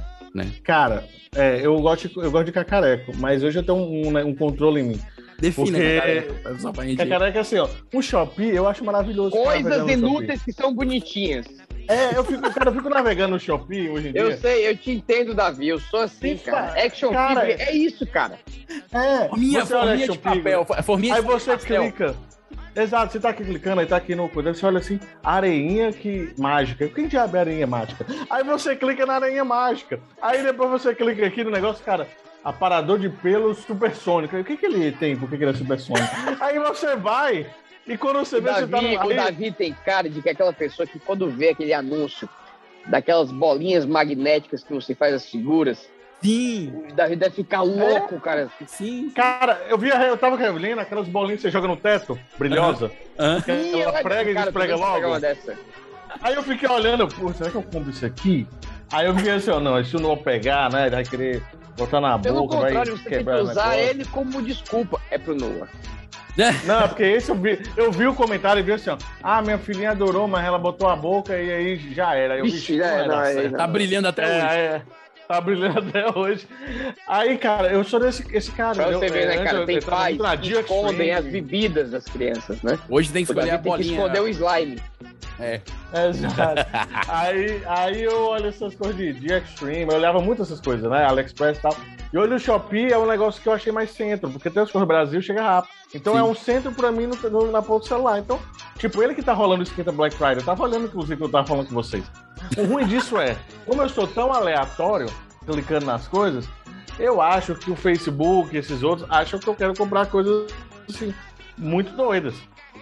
Cara, é, eu, gosto, de- eu gosto de cacareco, mas hoje eu tenho um, né, um controle em mim. Defina, Porque- cara, só pra gente... Cacareco é assim, ó. O Shopee eu acho maravilhoso. Coisas inúteis que são bonitinhas. É, eu fico, cara, eu fico navegando no Shopee hoje em dia. Eu sei, eu te entendo, Davi. Eu sou assim, Sim, cara. cara. Action Cara, figure é isso, cara. É, Forminha, olha forminha de Shopee, papel, forminha Aí de você pastel. clica. Exato, você tá aqui clicando, aí tá aqui no coisa, você olha assim, areinha que mágica. Quem diabo é areinha mágica? Aí você clica na areinha mágica. Aí depois você clica aqui no negócio, cara, aparador de pelos supersônico. O que que ele tem? Por que que ele é supersônico? aí você vai e quando você O vê, você tá Davi, no... o Davi tem cara de que é aquela pessoa que quando vê aquele anúncio daquelas bolinhas magnéticas que você faz as figuras, Sim, Davi deve ficar louco, cara. sim. Cara, eu vi, a- eu tava lendo aquelas bolinhas que você joga no teto, brilhosa. Hã? que Ih, ela eu- prega e desprega logo. Aí eu fiquei olhando, pô, será que eu compro isso aqui? Aí eu fiquei assim, ó, não, isso não vou pegar, né? Vai querer botar na Pelo boca, vai contrário, você tem que quebrar usar ele como desculpa. É pro Noah. Não, é porque esse eu vi, eu vi o comentário e vi assim, ó, ah, minha filhinha adorou, mas ela botou a boca e aí já era. Aí eu Vixe, vi, né, não, não. Tá brilhando até É, hoje. é, tá brilhando até hoje. Aí, cara, eu sou desse esse cara. Pra eu, você ver, né, antes cara? eu- Tem eu pais que escondem as bebidas das crianças, né? Hoje tem que O escolher a Davi tem que bolinha. esconder o slime. É. Exato. aí, aí eu olho essas coisas de, de Extreme, eu olhava muito essas coisas, né? AliExpress e tal. E olho o Shopee é um negócio que eu achei mais centro, porque tem as coisas no Brasil, chega rápido. Então Sim. é um centro pra mim no, no- na ponta do celular. Então, tipo, ele que tá rolando o esquenta Black Friday, eu tava olhando, inclusive, que eu tava falando com vocês. O ruim disso é, como eu sou tão aleatório, clicando nas coisas, eu acho que o Facebook, esses outros, acham que eu quero comprar coisas, assim, muito doidas.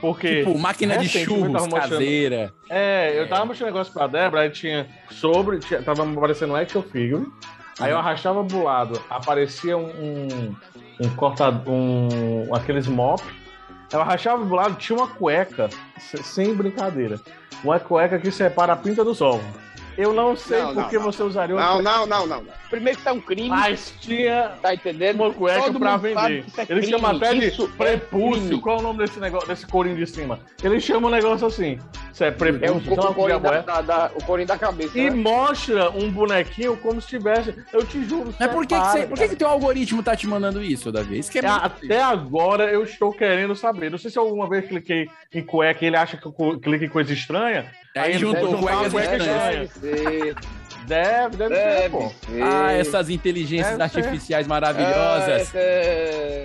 Porque. Tipo, máquina de churros mostrando- caseira. é, eu tava mostrando um negócio pra Débora, aí tinha sobre, tinha, tava aparecendo um action figure, aí eu arrastava pro lado, aparecia um, um, um cortador, um, aqueles mop, eu arrastava pro lado, tinha uma cueca, se- sem brincadeira, uma cueca que separa a pinta dos ovos. Eu não sei Não, por que você usaria Não, outra. não, não, não. não. Primeiro que é um crime, Mas tinha tá entendendo? uma cueca Todo pra vender. é Ele crime. chama até de Isso é prepúcio. crime. Qual é o nome desse negócio, desse corinho de cima? Ele chama um negócio assim. Isso é É o, prepúcio, sei lá o, o que corinho diabo da, é. da- da- o corinho da cabeça. E né? mostra um bonequinho como se tivesse. Eu te juro. Mas por que, que, você, por que, que teu algoritmo tá te mandando isso, Davi? Isso que é muito- Até agora eu estou querendo saber. Não sei se alguma vez cliquei em cueca e ele acha que eu clico em coisa estranha. Aí ele juntou uma cueca estranhas. estranha. Deve ser. Deve, deve, ser, Deve pô. ser. Ah, essas inteligências Deve ser. artificiais Ah, maravilhosas. é-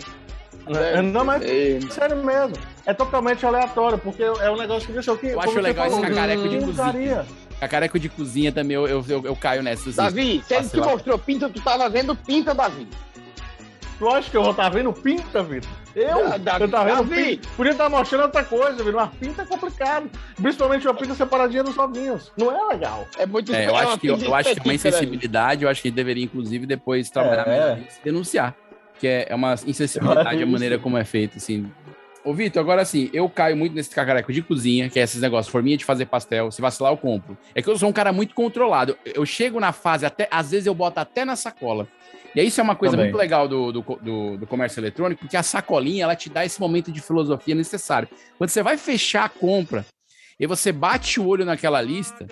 É, Não, mas É. sério mesmo. É totalmente aleatório, porque é um negócio que deixa o que. Eu acho legal esse cacareco de cozinha. Cacareco de cozinha também, eu, eu, eu, eu caio nessas. Davi, se ele te mostrou pinta, tu tava vendo pinta, Davi. Tu acha que eu vou estar vendo pinta, Vitor? Eu? Davi, eu tava vendo Davi. pinta. Podia estar mostrando outra coisa, Vitor. Uma pinta é complicado. Principalmente uma pinta separadinha dos ovinhos. Não é legal. É muito É, eu uma acho que, eu, eu acho que é uma Davi. insensibilidade, eu acho que a gente deveria, inclusive, depois trabalhar É. melhor e denunciar. Que é, é uma insensibilidade a maneira como é feito, assim. Ô, Vitor, agora assim, eu caio muito nesse cacareco de cozinha, que é esses negócios, forminha de fazer pastel, se vacilar eu compro. É que eu sou um cara muito controlado. Eu chego na fase, até às vezes eu boto até na sacola. E isso é uma coisa Também. muito legal do, do, do- do comércio eletrônico, porque a sacolinha, ela te dá esse momento de filosofia necessário. Quando você vai fechar a compra, e você bate o olho naquela lista,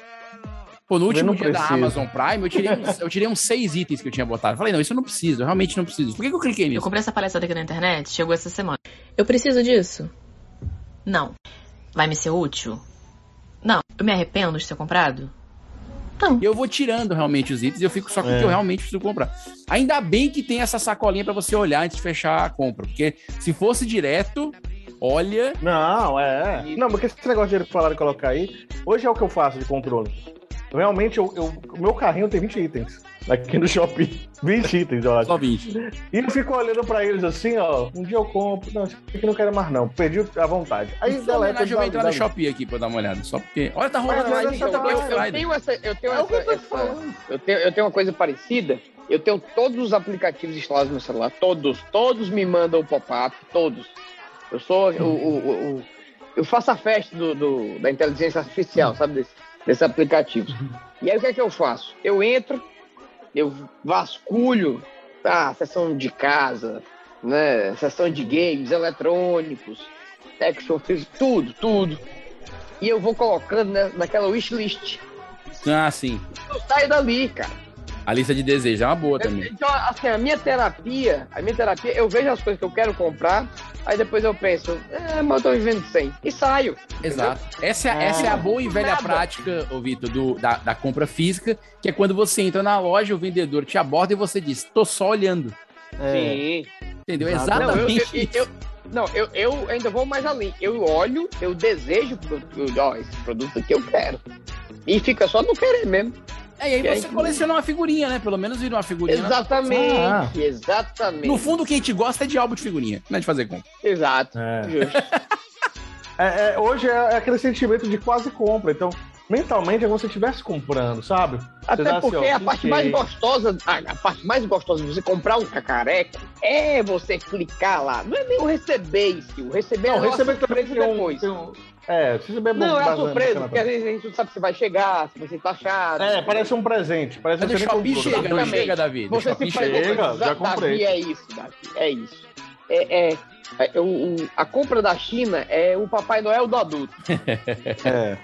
Pô, no último não dia da. Amazon Prime, eu tirei, uns, eu tirei uns seis itens que eu tinha botado. Eu falei, não, isso eu não preciso, eu realmente não preciso. Por que, que eu cliquei Eu nisso? comprei essa palestra aqui na internet, chegou essa semana. Eu preciso disso? Não. Vai me ser útil? Não. Eu me arrependo de ter comprado? E eu vou tirando realmente os itens e eu fico só com o É. que eu realmente preciso comprar. Ainda bem que tem essa sacolinha pra você olhar antes de fechar a compra. Porque se fosse direto, olha. Não, é. Não, porque esse negócio de ele falar e colocar aí, hoje é o que eu faço de controle. Realmente, eu, eu- o meu carrinho tem 20 itens. Aqui no shopping. 20 itens, eu acho. Só 20. E eu fico olhando pra eles assim, ó. Um dia eu compro. Não, isso aqui não quero mais, não. Perdi a vontade. Aí, Aí, deleta, eu vou entrar no Shopee aqui pra dar uma olhada. Só porque. Olha, tá rolando aqui, tá eu- Black Eu, tenho essa, eu tenho É o que eu essa, tô essa- falando. eu tenho, eu tenho uma coisa parecida. Eu tenho todos os aplicativos instalados no meu celular, todos, todos me mandam o pop-up, todos. Eu sou o, o- o- o- eu faço a festa do, do- da inteligência artificial, sabe desse, desses aplicativos. E aí o que é que eu faço? Eu entro, eu vasculho a sessão de casa, né, sessão de games eletrônicos, action figures, tudo, tudo. E eu vou colocando né, naquela wishlist. Ah, sim. Eu saio dali, cara. A lista de desejos é uma boa também. Então, assim, a minha terapia, a minha terapia, eu vejo as coisas que eu quero comprar, aí depois eu penso, é, mas eu tô vivendo sem. E saio. Exato. Essa, é- essa é a boa e velha Nada. prática, ô Vitor, do- da, da compra física, que é quando você entra na loja, o vendedor te aborda e você diz, tô só olhando. É. Sim. Entendeu? Exato. Não, eu, Exatamente eu- isso. eu- não, eu, eu ainda vou mais além. Eu olho, eu desejo, ó, esse produto aqui eu quero. E fica só no querer mesmo. É, e aí que você aí- coleciona uma figurinha, né? Pelo menos vira uma figurinha. né? Exatamente, Ah. exatamente. No fundo, quem te gosta é de álbum de figurinha, não é de fazer compra. Exato. É. É, é, hoje é aquele sentimento de quase compra. Então, mentalmente é como se você estivesse comprando, sabe? Até dá assim, porque ó, a parte cliquei. mais gostosa, a, a parte mais gostosa de você comprar um cacareco é você clicar lá. Não é nem o receber. O receber Não, é receber surpresa tem um, depois. tem um- É, se receber Não, é surpresa, porque às vezes a gente não sabe se vai chegar, se vai ser taxado. É, parece um presente. Parece você nem Shopee comprou, chega, não Exatamente. chega, Davi? Você se Chega, já comprei. Davi, é isso, Davi, é isso. É, é, é, o- o- a compra da China é o Papai Noel do adulto. É,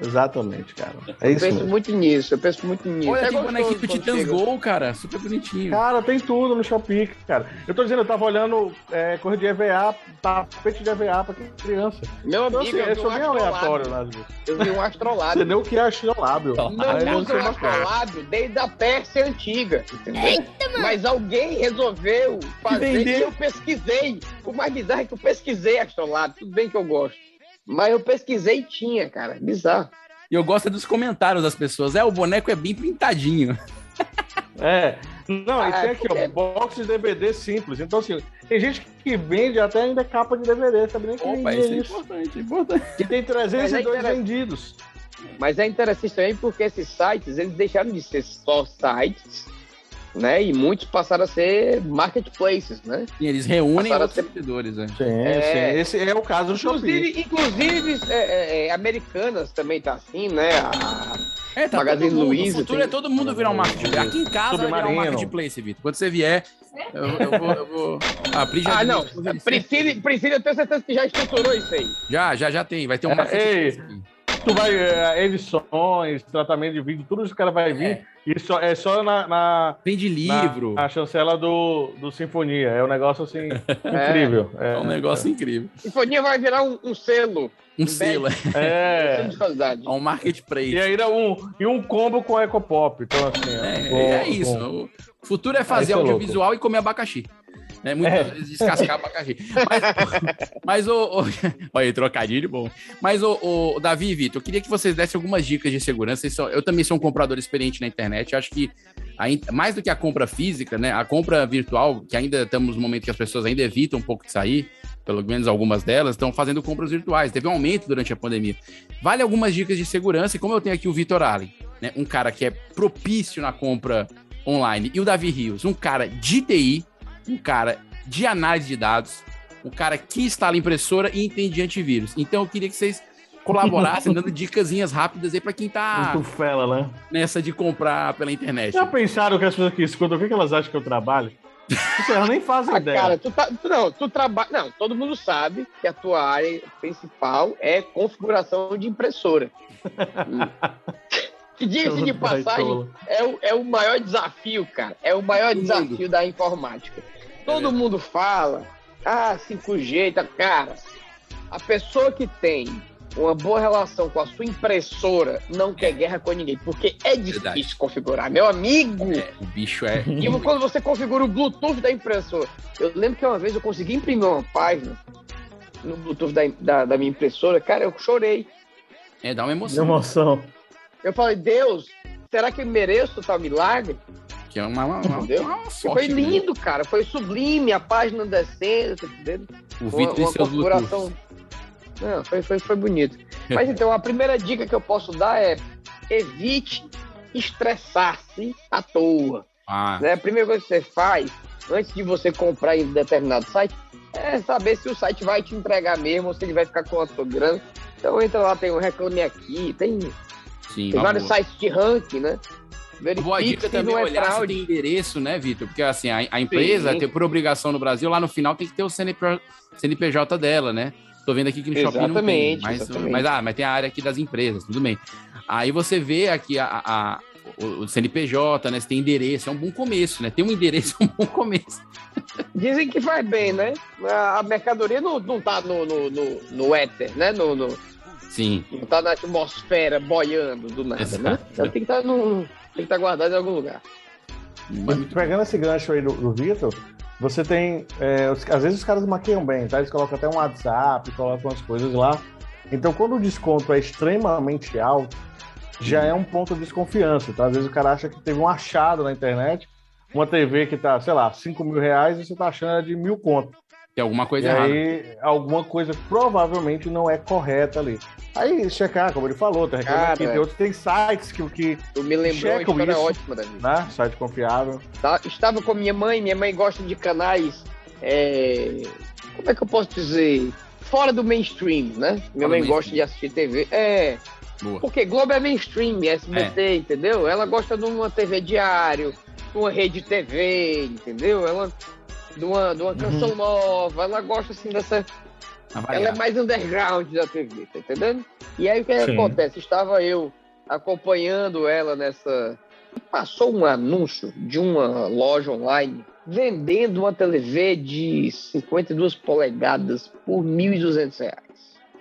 exatamente, cara. É Eu isso penso mesmo. muito nisso, eu penso muito nisso. Olha, É tem bonequinho do Titãs. Gol, cara. Super bonitinho. Cara, tem tudo no Shopee, cara. Eu tô dizendo, eu tava olhando é, coisa de EVA, tapete de EVA pra criança. Meu Então, amigo, assim, eu eu vi sou um bem aleatório, vezes. Eu vi um Você astrolábio. nem o que é astrolábio. Não Aí eu usa sei o bastante. astrolábio desde a Pérsia antiga, entendeu? Mas alguém resolveu fazer vender. e eu pesquisei. O mais bizarro é que eu pesquisei astrolábio. Tudo bem que eu gosto. Mas eu pesquisei e tinha, cara. Bizarro. E eu gosto dos comentários das pessoas. É, o boneco é bem pintadinho. É. Não, e Ah, tem aqui, ó, porque- box de DVD simples. Então, assim, tem gente que vende até ainda capa de DVD, sabe nem que Opa, isso é isso. importante, é importante. E tem 302 Mas é interessante. vendidos. Mas é interessante também porque esses sites, eles deixaram de ser só sites, né? E muitos passaram a ser marketplaces, né? E eles reúnem Passaram outros ser- vendedores, né? Sim, É. sim. Esse é o caso do Shopee. Inclusive, inclusive é, é, é, americanas também tá assim, né? A, É, tá Magazine todo mundo. Luiza O futuro tem- é todo mundo virar um marketplace. Aqui em casa vai virar um Submarino. marketplace, Vitor. Quando você vier, eu, eu vou, eu vou... A Pri já Ah, não. Priscila, Priscila, eu tenho certeza que já estruturou isso aí. Já, já, já tem. Vai ter um É, marketplace. ei. Tu vai, é, edições, tratamento de vídeo, tudo isso cara vai vir. E só, é só na, na, Vende livro. na, na chancela do, do Sinfonia. É um negócio assim incrível. É um negócio incrível. Sinfonia vai virar um, um selo. Um selo. É. De. É um marketplace. E ainda um, e um combo com Ecopop. Então, assim. É, com- é isso. com- O futuro é fazer é audiovisual e comer abacaxi. Né? Muitas É. vezes descascar abacaxi. Mas, mas o, o- Olha trocadilho bom. Mas, o, o Davi e Vitor, eu queria que vocês dessem algumas dicas de segurança. Eu também sou um comprador experiente na internet. Eu acho que ain- mais do que a compra física, né? A compra virtual, que ainda estamos no momento que as pessoas ainda evitam um pouco de sair, pelo menos algumas delas, estão fazendo compras virtuais. Teve um aumento durante a pandemia. Vale algumas dicas de segurança, e como eu tenho aqui o Vitor Allen, né? Um cara que é propício na compra online, e o Davi Rios, um cara de TI, um cara de análise de dados, um cara que instala impressora e entende de antivírus. Então eu queria que vocês colaborassem dando dicasinhas rápidas aí para quem tá Muito fela, né? nessa de comprar pela internet. Já pensaram que as pessoas que escutam, o que, que elas acham que eu trabalho? Isso, elas nem fazem Ah, ideia. cara, tu tá, tu não, tu trabalha. Não, todo mundo sabe que a tua área principal é configuração de impressora. que diga-se de passagem, é o, é o maior desafio, cara. É o maior desafio da informática. Todo mundo fala, ah, 5G, tá. Cara, a pessoa que tem uma boa relação com a sua impressora não quer guerra com ninguém, porque é difícil Verdade. configurar. Meu amigo, É, o bicho é. e quando você configura o Bluetooth da impressora. Eu lembro que uma vez eu consegui imprimir uma página no Bluetooth da, da, da minha impressora, cara, eu chorei. É, dá uma emoção. emoção. Eu falei, Deus, será que eu mereço tal milagre? Que é uma, uma, uma, uma foi né? lindo, cara. Foi sublime, a página descendo, tá entendendo? O e uma seus configuração. Não, foi, foi, foi bonito. Mas então, a primeira dica que eu posso dar é evite estressar-se à toa. Ah, né? A primeira coisa que você faz, antes de você comprar em determinado site, é saber se o site vai te entregar mesmo ou se ele vai ficar com a sua grana. Então entra lá, tem o Reclame Aqui, tem, sim. tem vários sites de ranking, né? Uma boa dica se também é olhar se fraude. tem endereço, né, Vitor? Porque assim, a, a empresa Sim. tem por obrigação no Brasil, lá no final tem que ter o CNP, CNPJ dela, né? Tô vendo aqui que no Shopping não tem. Exatamente, Mas, exatamente. mas, ah, mas tem a área aqui das empresas, tudo bem. Aí você vê aqui a, a- o, CNPJ, né? Se tem endereço, é um bom começo, né? Tem um endereço, é um bom começo. Dizem que faz bem, né? A mercadoria não, não tá no, no, no, no éter, né? No, no- Sim. não tá na atmosfera boiando do nada, né? Exato. Então tem que estar no, tem que estar guardado em algum lugar. Mas- Pegando esse gancho aí do, do Vitor, você tem. é, às vezes os caras maquiam bem, tá? Eles colocam até um WhatsApp, colocam as coisas lá. Então, quando o desconto é extremamente alto, já é um ponto de desconfiança. Tá? Às vezes o cara acha que teve um achado na internet, uma TV que tá, sei lá, 5 mil reais e você tá achando de mil conto. Tem alguma coisa e errada. aí, alguma coisa provavelmente não é correta ali. Aí, checar, como ele falou, tem, reclame Cara, aqui, tem outros, tem sites que, que Tu me lembrou uma Checam história isso. ótima, Davi. né? Site confiável. Tá- Estava com minha mãe, minha mãe gosta de canais. é, Como é que eu posso dizer? Fora do mainstream, né? Minha do mãe gosta de assistir TV. É. Boa. Porque Globo é mainstream, SBT, É. entendeu? Ela gosta de uma TV diário, de uma rede TV, entendeu? Ela. De uma, de uma canção nova, ela gosta assim dessa. Ela é mais underground da TV, tá entendendo? E aí o que Sim. acontece? Estava eu acompanhando ela nessa. Passou um anúncio de uma loja online vendendo uma TV de 52 polegadas por 1.200 reais.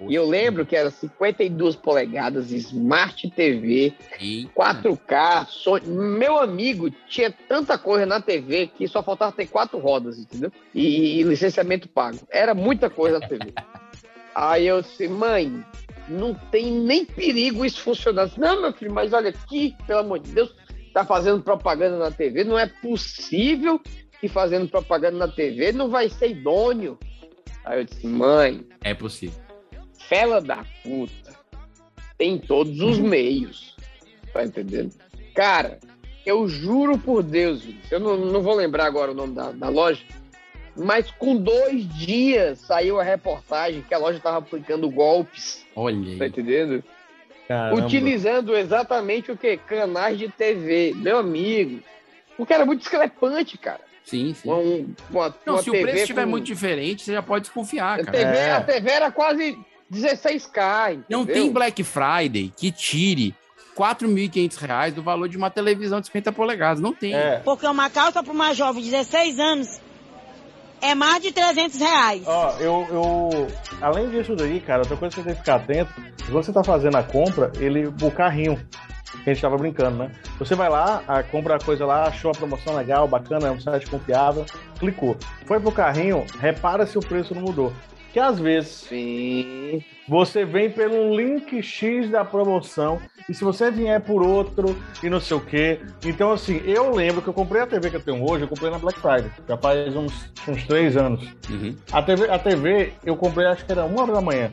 E eu lembro que era 52 polegadas, Smart TV, Eita. 4K, Sony. Meu amigo tinha tanta coisa na TV que só faltava ter quatro rodas, entendeu? E, e licenciamento pago. Era muita coisa na TV. Aí eu disse, mãe, não tem nem perigo isso funcionar. Disse, Não, meu filho, mas olha aqui, pelo amor de Deus, tá fazendo propaganda na TV. Não é possível que fazendo propaganda na TV não vai ser idôneo. Aí eu disse, mãe, É possível. Fela da puta tem todos os meios. Tá entendendo? Cara, eu juro por Deus, eu não, não vou lembrar agora o nome da, da loja, mas com dois dias saiu a reportagem que a loja estava aplicando golpes. Olha Tá entendendo? Caramba. utilizando exatamente o que? Canais de TV. Meu amigo. O cara é muito discrepante, cara. Sim, sim. Uma, um- uma, Não, uma se o TV preço estiver com- muito diferente, você já pode desconfiar, A cara. TV, É. a TV era quase 16K. Não entendeu? tem Black Friday que tire 4.500 reais do valor de uma televisão de 50 polegadas. Não tem. É. Porque uma calça para uma jovem de 16 anos é mais de 300 reais. Ó, eu, eu. Além disso daí, cara, outra coisa que você tem que ficar atento, se você tá fazendo a compra, ele. O carrinho. Que a gente tava brincando, né? Você vai lá, a- compra a coisa lá, achou a promoção legal, bacana, é um site confiável, clicou. Foi pro carrinho, repara se o preço não mudou. Que às vezes Sim. você vem pelo link X da promoção e se você vier por outro e não sei o quê. Então, assim, eu lembro que eu comprei a TV que eu tenho hoje, eu comprei na Black Friday, já faz uns, uns três anos. Uhum. A TV, a TV eu comprei acho que era uma hora da manhã.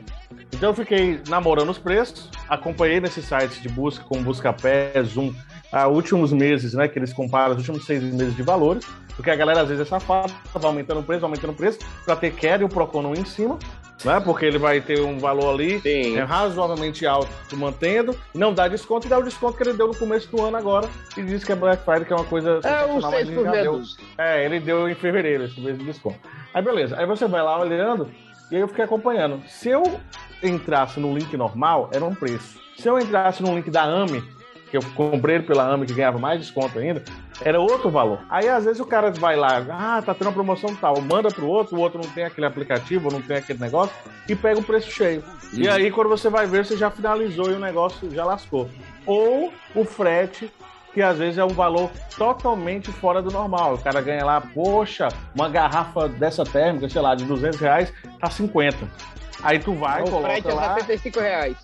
Então eu fiquei namorando os preços, acompanhei nesses sites de busca, como Buscapé, Zoom, há últimos meses, né? Que eles comparam os últimos seis meses de valores, porque a galera às vezes é safada, vai aumentando o preço, vai aumentando o preço, para ter queda e o Procon não em cima, né? Porque ele vai ter um valor ali Sim. é, razoavelmente alto mantendo, não dá desconto e dá o desconto que ele deu no começo do ano agora e diz que é Black Friday, que é uma coisa É mas 6 ele por já deu- é, ele deu em fevereiro esse mês de desconto. Aí beleza, aí você vai lá olhando e aí eu fiquei acompanhando. Se eu entrasse no link normal, era um preço. Se eu entrasse no link da AMI, que eu comprei ele pela AMI, que ganhava mais desconto ainda, era outro valor. Aí às vezes o cara vai lá, ah, tá tendo uma promoção tal, manda pro outro, o outro não tem aquele aplicativo, não tem aquele negócio, e pega o preço cheio. E aí quando você vai ver, você já finalizou e o negócio já lascou. Ou o frete, que às vezes é um valor totalmente fora do normal. O cara ganha lá, poxa, uma garrafa dessa térmica, sei lá, de 200 reais, tá 50. Aí tu vai, o coloca frete é lá. 75 reais.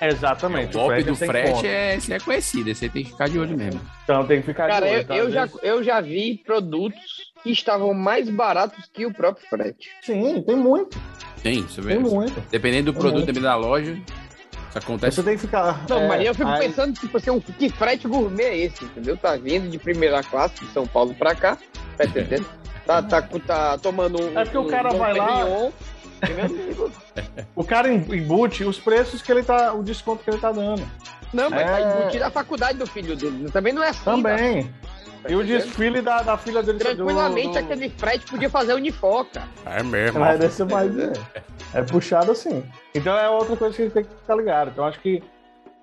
Exatamente. O golpe do frete é, esse é conhecido, esse aí tem que ficar de olho mesmo. Então tem que ficar de Cara, olho, eu, então, eu já, eu já vi produtos que estavam mais baratos que o próprio frete. Sim, tem muito. Tem, isso Tem mesmo. muito. Dependendo do Tem produto, muito. dependendo da loja, isso acontece. Você tem que ficar. Não, é, mas eu fico aí- pensando, tipo assim, um- que frete gourmet é esse, entendeu? Tá vindo de primeira classe de São Paulo pra cá, tá entendendo? Tá, tá, tá tomando um. É porque o um cara Dom vai lá-? O cara em- embute os preços que ele tá. o desconto que ele tá dando. Não, mas tá É. embutido a faculdade do filho dele. Também não é assim. Também. tá E o desfile da, da filha dele Tranquilamente do, do... aquele frete podia fazer unifoca. É mesmo. Mas desse mais é, é puxado assim. Então é outra coisa que a gente tem que ficar ligado. Então acho que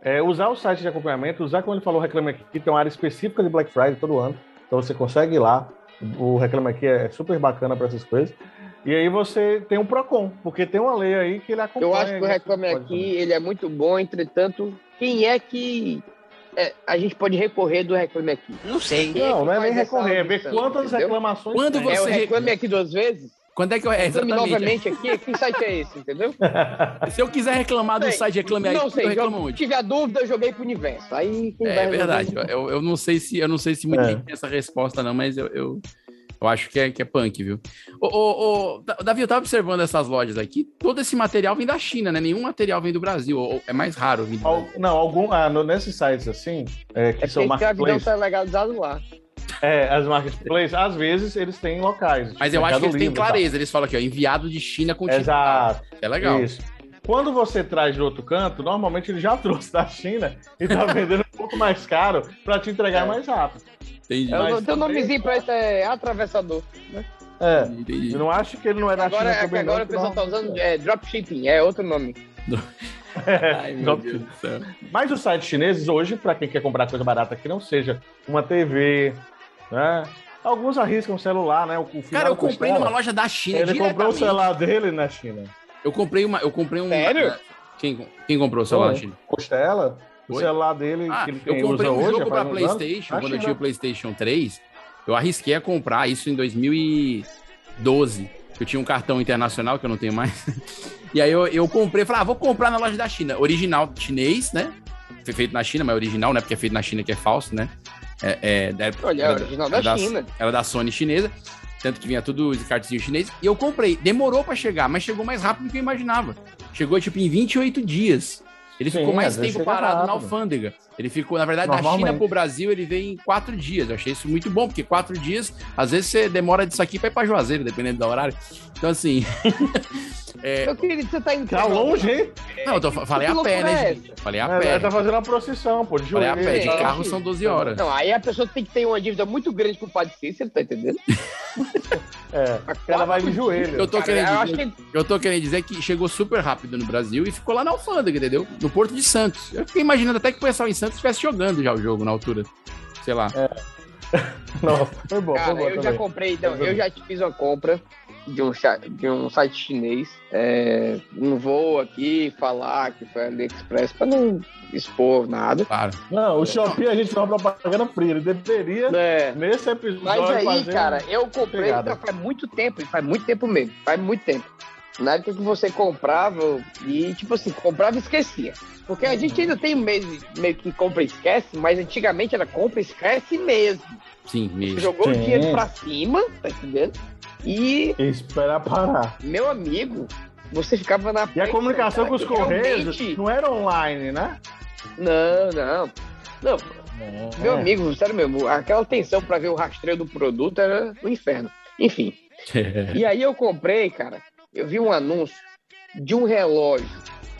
é, usar o site de acompanhamento, usar como ele falou, o Reclame Aqui, tem uma área específica de Black Friday todo ano. Então você consegue ir lá. O Reclame Aqui é super bacana para essas coisas. E aí você tem um PROCON, porque tem uma lei aí que ele acompanha. Eu acho que o Reclame Aqui, ele é muito bom, entretanto, quem é que é, a gente pode recorrer do Reclame Aqui? Não sei. fazer. Não, não é nem faz essa recorrer, é ver quantas entendeu? reclamações Quando tem. É o Você- Reclame Aqui duas vezes? Quando é que eu. É, Reclame exatamente. novamente aqui? Que site é esse, entendeu? Se eu quiser reclamar do Sei. site Reclame Aí, Não eu sei, reclamo se onde? tiver dúvida, eu joguei pro universo. Aí quem vai É verdade. Eu, eu não sei se eu não sei se muita É. gente tem essa resposta, não, mas eu, eu, eu acho que é, que é punk, viu? Ô, ô, ô, Da- Davi, eu tava observando essas lojas aqui. Todo esse material vem da China, né? Nenhum material vem do Brasil. ou é mais raro vir do Al-. Não, algum, ah, no- nesses sites assim, é, que É são porque a escravidão marketplaces, tá legalizado lá. é, as marketplaces, às vezes eles têm locais. Mas eu acho que eles têm Livre tal. clareza. Eles falam aqui, ó, enviado de China continental. Exato. É legal. Isso. Quando você traz de outro canto, normalmente ele já trouxe da China e tá vendendo um pouco mais caro para te entregar É. mais rápido. Entendi. É, o teu também- nomezinho pra isso é atravessador. É. Entendi. Eu não acho que ele não é da Agora, China é também. agora não, o pessoal tá não. usando é, dropshipping, é outro nome. Ai, meu Deus do céu. Mas os sites chineses, hoje, para quem quer comprar coisa barata que não seja uma TV, né? Alguns arriscam o celular, né? O, o Cara, eu comprei costela. numa loja da China. Ele comprou o celular dele na China. Eu comprei uma. Eu comprei um. Sério? Quem, quem comprou o celular na Foi. China? Costela, o Foi? celular dele Ah, que ele eu comprei um jogo faz uns anos, PlayStation, na quando eu tinha o PlayStation 3. Eu arrisquei a comprar isso em 2012. Eu tinha um cartão internacional que eu não tenho mais. E aí eu, eu comprei, falei, ah, vou comprar na loja da China. Original chinês, né? Foi feito na China, mas original, né? Porque é feito na China que é falso, né? É, é, da Olha, é era- original da era China. Era da Sony chinesa. Tanto que vinha tudo de cartezinho chinês. E eu comprei. Demorou pra chegar, mas chegou mais rápido do que eu imaginava. Chegou, tipo, em 28 dias. Ele Sim, ficou mais tempo parado na alfândega. Ele ficou, na verdade, da. China pro Brasil, ele veio em quatro dias. Eu achei isso muito bom, porque quatro dias, às vezes você demora disso aqui pra ir pra Juazeiro, dependendo do horário. Então, assim. é, Meu querido, você tá indo. Tá longe, hein? não, eu tô, falei Que a pé, loucura né, é gente? Falei a É, pé. tá fazendo uma procissão, pô, de Falei a pé. De carro são 12 horas. Não, aí a pessoa tem que ter uma dívida muito grande com o Padre Cícero, tá entendendo? É, ela vai de joelho. Eu tô, Cara, querendo eu dizer, acho que eu tô querendo dizer que chegou super rápido no Brasil e ficou lá na alfândega, entendeu? No Porto de Santos. Eu fiquei imaginando até que o pessoal em Santos estivesse jogando já o jogo na altura. Sei lá. Nossa, foi bom, Cara, foi bom eu já também. comprei, não, eu já fiz uma compra de um, de um site chinês. É, não vou aqui falar que foi AliExpress pra não expor nada. Claro. Não, o Shopee a gente faz propaganda fria. Ele deveria, É, nesse episódio, mas aí, fazer... cara, eu comprei faz muito tempo, e faz muito tempo mesmo, faz muito tempo. Na época que você comprava e, tipo assim, comprava e esquecia. Porque a gente ainda tem meio, meio que compra e esquece, mas antigamente era compra e esquece mesmo. Sim, mesmo. Jogou o Sim. dinheiro pra cima, tá entendendo? E Esperar parar. Meu amigo, você ficava na E a comunicação cara, com os que correios realmente- não era online, né? Não, não. Não, meu É. amigo, sério mesmo, aquela tensão pra ver o rastreio do produto era o inferno. Enfim. E aí eu comprei, cara, eu vi um anúncio de um relógio.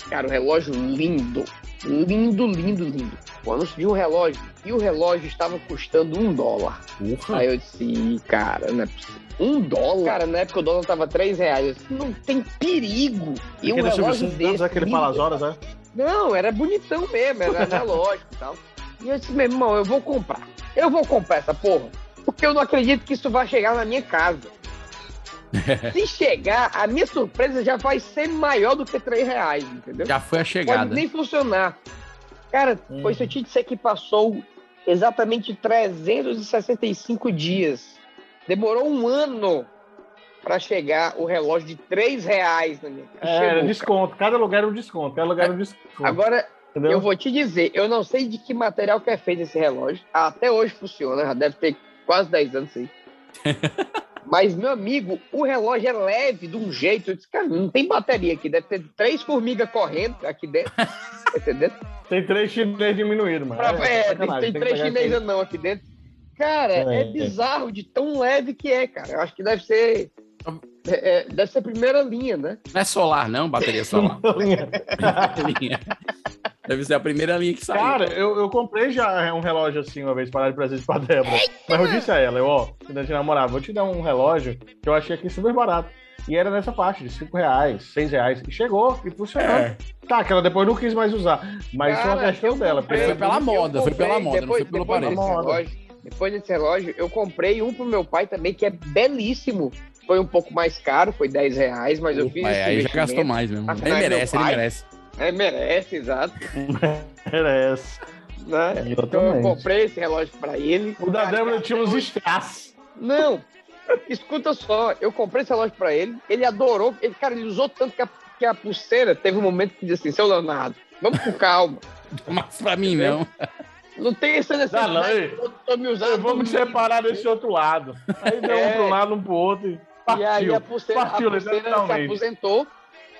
Cara, um relógio lindo. Lindo, lindo, lindo. O anúncio de um relógio. E o relógio estava custando um dólar. Porra. Aí eu disse, "Ih, cara, não é possível. Um dólar? Cara, na época o dólar tava três reais. Eu disse, não tem perigo. E um Aquele Silvio relógio desse. aquele lindo. fala as horas, né? Não, era bonitão mesmo, era analógico e tal. E eu disse, meu irmão, eu vou comprar. Eu vou comprar essa porra. Porque eu não acredito que isso vai chegar na minha casa. Se chegar, a minha surpresa já vai ser maior do que três reais, entendeu? Já foi a Pode chegada. nem funcionar. Cara, Hum. foi se eu te disser que passou exatamente 365 dias. Demorou um ano para chegar o relógio de três reais na minha casa. É, era Chegou, desconto. Cada lugar era um desconto. Cada lugar era um desconto. cara. Agora, entendeu? eu vou te dizer, eu não sei de que material que é feito esse relógio. Até hoje funciona, já deve ter quase 10 anos aí. Mas, meu amigo, o relógio é leve de um jeito. Eu disse, cara, não tem bateria aqui. Deve ter três formigas correndo aqui dentro. Tá entendendo? Tem três chineses diminuídos, mano. Pra- é, tem, tem três aquele- não aqui dentro. Cara, é, É. bizarro de tão leve que é, cara. Eu acho que deve ser. é, é, deve ser primeira linha, né? Não é solar, não, bateria solar. Linha. Deve ser a primeira linha que saiu. Cara, eu, eu comprei já um relógio assim uma vez para dar de presente pra Débora. Mas eu disse a ela, eu, ó, quando a gente namorava, vou te dar um relógio que eu achei aqui super barato. E era nessa faixa, de 5 reais, 6 reais. E chegou, e funcionou. É. Tá, que ela depois não quis mais usar. Mas isso é uma Cara, questão dela. comprei- Foi pela moda, foi pela moda, não depois- foi pelo aparelho. desse Moda. relógio- Depois desse relógio, eu comprei um pro meu pai também, que é belíssimo. Foi um pouco mais caro, foi 10 reais, mas eu fiz Opa, é, aí já gastou mais mesmo. Ele merece, ele merece. É, merece, exato. Merece. Né? Então eu comprei esse relógio pra ele. O da Débora tinha uns strass. Não, escuta só, eu comprei esse relógio pra ele, ele adorou, ele, cara, ele usou tanto que a, que a pulseira teve um momento que disse assim, seu Leonardo, vamos com calma, Mas pra mim, não. não tem essa necessidade, Não, não, eu tô me usando. Vamos separar desse outro lado. Aí deu um É. para um lado, um pro outro. E E aí partiu. a pulseira, Partiu, a pulseira se literalmente.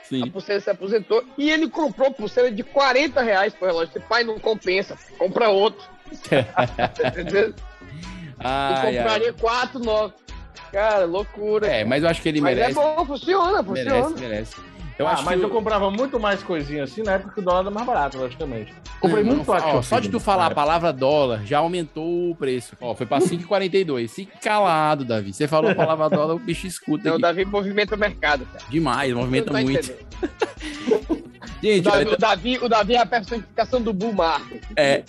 Aposentou, a Sim. pulseira se aposentou, e ele comprou pulseira de 40 reais pro relógio, disse, pai, não compensa, compra outro. Entendeu? E Ai, ai. compraria quatro novos. Cara, loucura. É, mas eu acho que ele Mas merece. é bom, funciona, funciona. merece, merece. Eu ah, acho mas que eu comprava muito mais coisinha assim na época que o dólar era mais barato, logicamente. Comprei Não, muito não, ó, Só de tu falar a palavra dólar, já aumentou o preço. Ó, foi pra 5,42. Fique calado, Davi. Você falou a palavra dólar, o bicho escuta Não, o. Davi movimenta o mercado, cara. Demais, movimenta tá muito. entendendo. O Gente, Davi, olha, o, Davi, o Davi é a personificação do bull market. é.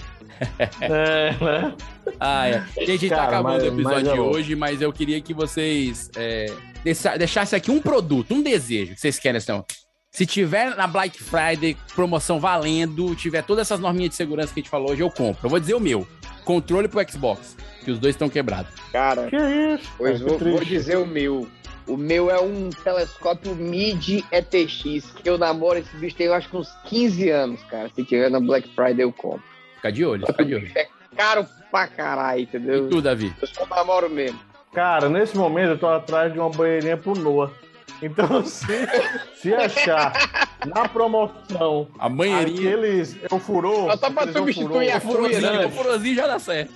É, né? Ah, é. Gente, a gente tá Cara, acabando mas- o episódio é de hoje, mas eu queria que vocês é, deixa- deixassem aqui um produto, um desejo que vocês querem, ó. Se tiver na Black Friday promoção valendo, tiver todas essas norminhas de segurança que a gente falou hoje, eu compro. Eu vou dizer o meu. Controle pro Xbox, que os dois estão quebrados. Cara, Que isso? pois vou, vou dizer o meu. O meu é um telescópio MIDI ETX, que eu namoro esse bicho tem, eu acho que uns 15 anos, cara. Se tiver na Black Friday, eu compro. Fica de olho, fica de olho. É caro pra caralho, E entendeu? tu, Davi? Eu só namoro mesmo. Cara, nesse momento eu tô atrás de uma banheirinha pro Noah. Então, se, se achar na promoção, A banheirinha. aqueles eu furou. Só tá pra substituir a grande. o furozinho já dá certo.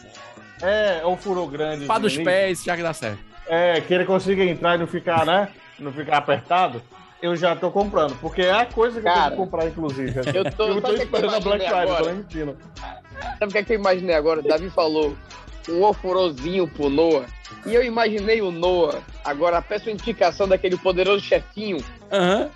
É, é um furou grande. Pá dos pés, já que dá certo. É, que ele consiga entrar e não ficar, né? Não ficar apertado. Eu já tô comprando, porque é a coisa que eu Cara, tenho que comprar, inclusive. Eu tô, Eu tô eu esperando a Black Friday, tô mentindo. Sabe o que, é que eu imaginei agora? O Davi falou um oforozinho pro Noah. E eu imaginei o Noah, agora a personificação daquele poderoso chefinho, Aham.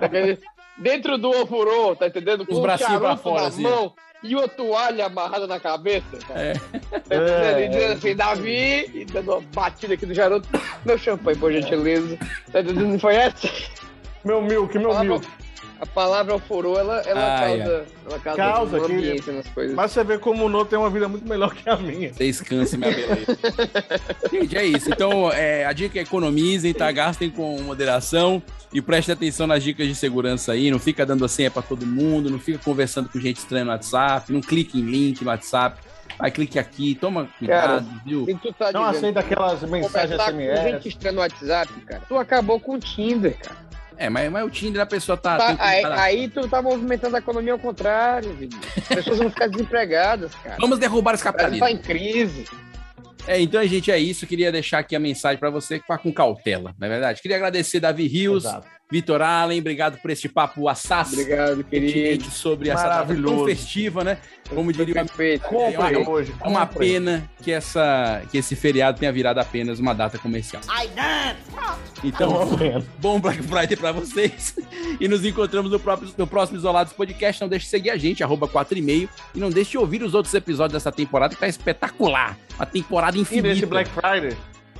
daquele- dentro do ofurô, tá entendendo? Com Os um bracinhos pra fora, na assim. mão e uma toalha amarrada na cabeça. Cara. É. Tá entendendo? É, dizendo assim, Davi, e dando uma batida aqui do charuto. Meu champanhe, por gentileza. Tá entendendo? Não foi essa? Meu milk, meu milk. A palavra ofurô, ela, ela Ai, causa, ela causa, Causa uma que- ambiência nas coisas. Mas você vê como o No tem uma vida muito melhor que a minha. Vocês cansem minha beleza. Gente, é isso. Então, é, a dica é economizem, tá? Gastem com moderação e prestem atenção nas dicas de segurança aí. Não fica dando a senha pra todo mundo, não fica conversando com gente estranha no WhatsApp, não clique em link no WhatsApp. Vai, clique aqui, toma cuidado, viu? Se tu tá Não aceita aquelas mensagens conversar com gente SMS. estranha no WhatsApp, cara, tu acabou com o Tinder, cara. É, mas, mas o Tinder a pessoa tá. Tá- aí, aí tu tá movimentando a economia ao contrário. As pessoas vão ficar desempregadas, cara. Vamos derrubar esse O Brasil capitalismo. tá em crise. É, então, gente, é isso. Queria deixar aqui a mensagem pra você que vá com cautela, não é verdade? Queria agradecer Davi Rios, Exato. Vitor Allen, obrigado por esse papo assaz Obrigado, querido. sobre essa data tão festiva, né? Como diria o. Comprem É uma- hoje. É uma pena que, essa, que esse feriado tenha virado apenas uma data comercial. Então, bom Black Friday pra vocês. E nos encontramos no, próprio, no próximo Isolados Podcast. Não deixe de seguir a gente, arroba 4 e meio. E não deixe de ouvir os outros episódios dessa temporada, que tá espetacular. Uma temporada E infinita. nesse Black Friday.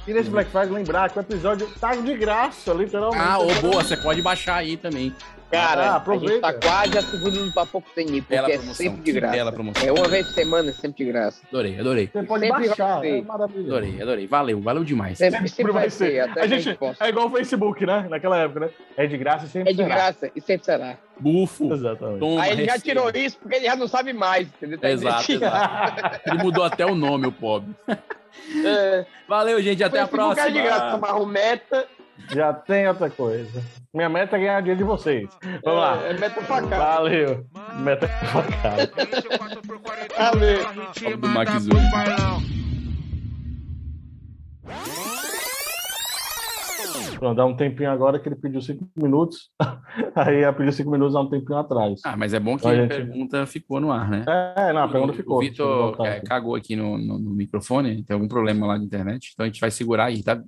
E nesse Black Friday, lembrar que o episódio tá de graça, literalmente. Ah, ô, boa, você pode baixar aí também. Cara, Ah, a gente aproveita. tá quase assegurando no Papo Tem, porque Bela é sempre de graça. Bela promoção. É uma vez por semana, é sempre de graça. Adorei, adorei. Você pode Sempre baixar, é maravilhoso. Adorei, adorei. Valeu, valeu demais. Sempre, Sempre, vai vai ser. ser, até a gente, é igual o Facebook, né? Naquela época, né? É de graça e sempre É de será. graça e sempre será. Bufo. Exatamente. Toma, Aí ele já tirou isso porque ele já não sabe mais, entendeu? Tá Exato, exato. Ele mudou até o nome, o pobre. É, Valeu, gente. Até a é de graça, próxima. um meta, Já tem outra coisa. Minha meta é ganhar dinheiro de vocês. Vamos lá. é, é meta cá. Valeu. Meta cá. Valeu. Do Max. Pronto, dá um tempinho agora que ele pediu cinco minutos. Aí ela pediu cinco minutos há um tempinho atrás. Ah, mas é bom que Ó, a gente. pergunta ficou no ar, né? É, não, a pergunta O- ficou. O eu Vitor é, aqui. cagou aqui no, no- no microfone, tem algum problema lá na internet, então a gente vai segurar aí, tá,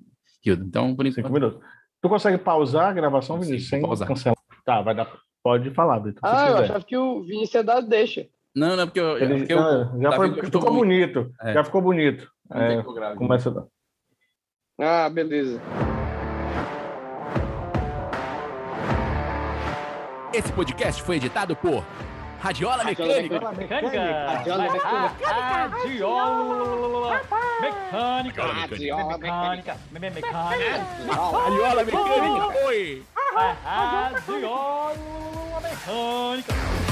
Hildo? Então, por Cinco enquanto. minutos. Tu consegue pausar a gravação, Vinícius, sem pausar. cancelar? Tá, vai dar. Pode falar, Vitor. Ah, eu achava que o Vinícius ia dar deixa. Não, não, porque eu. Ele- porque eu ah, já foi, ficou muito. bonito. É. Já ficou bonito. não tem É, que eu grave. começa a. Ah, beleza. Esse podcast foi editado por Radiola Mecânica. Radiola Mecânica. Radiola Mecânica. Radiola Mecânica. Radiola Mecânica. Me- Mecânica. Radiola Mecânica. Oi. Radiola Mecânica.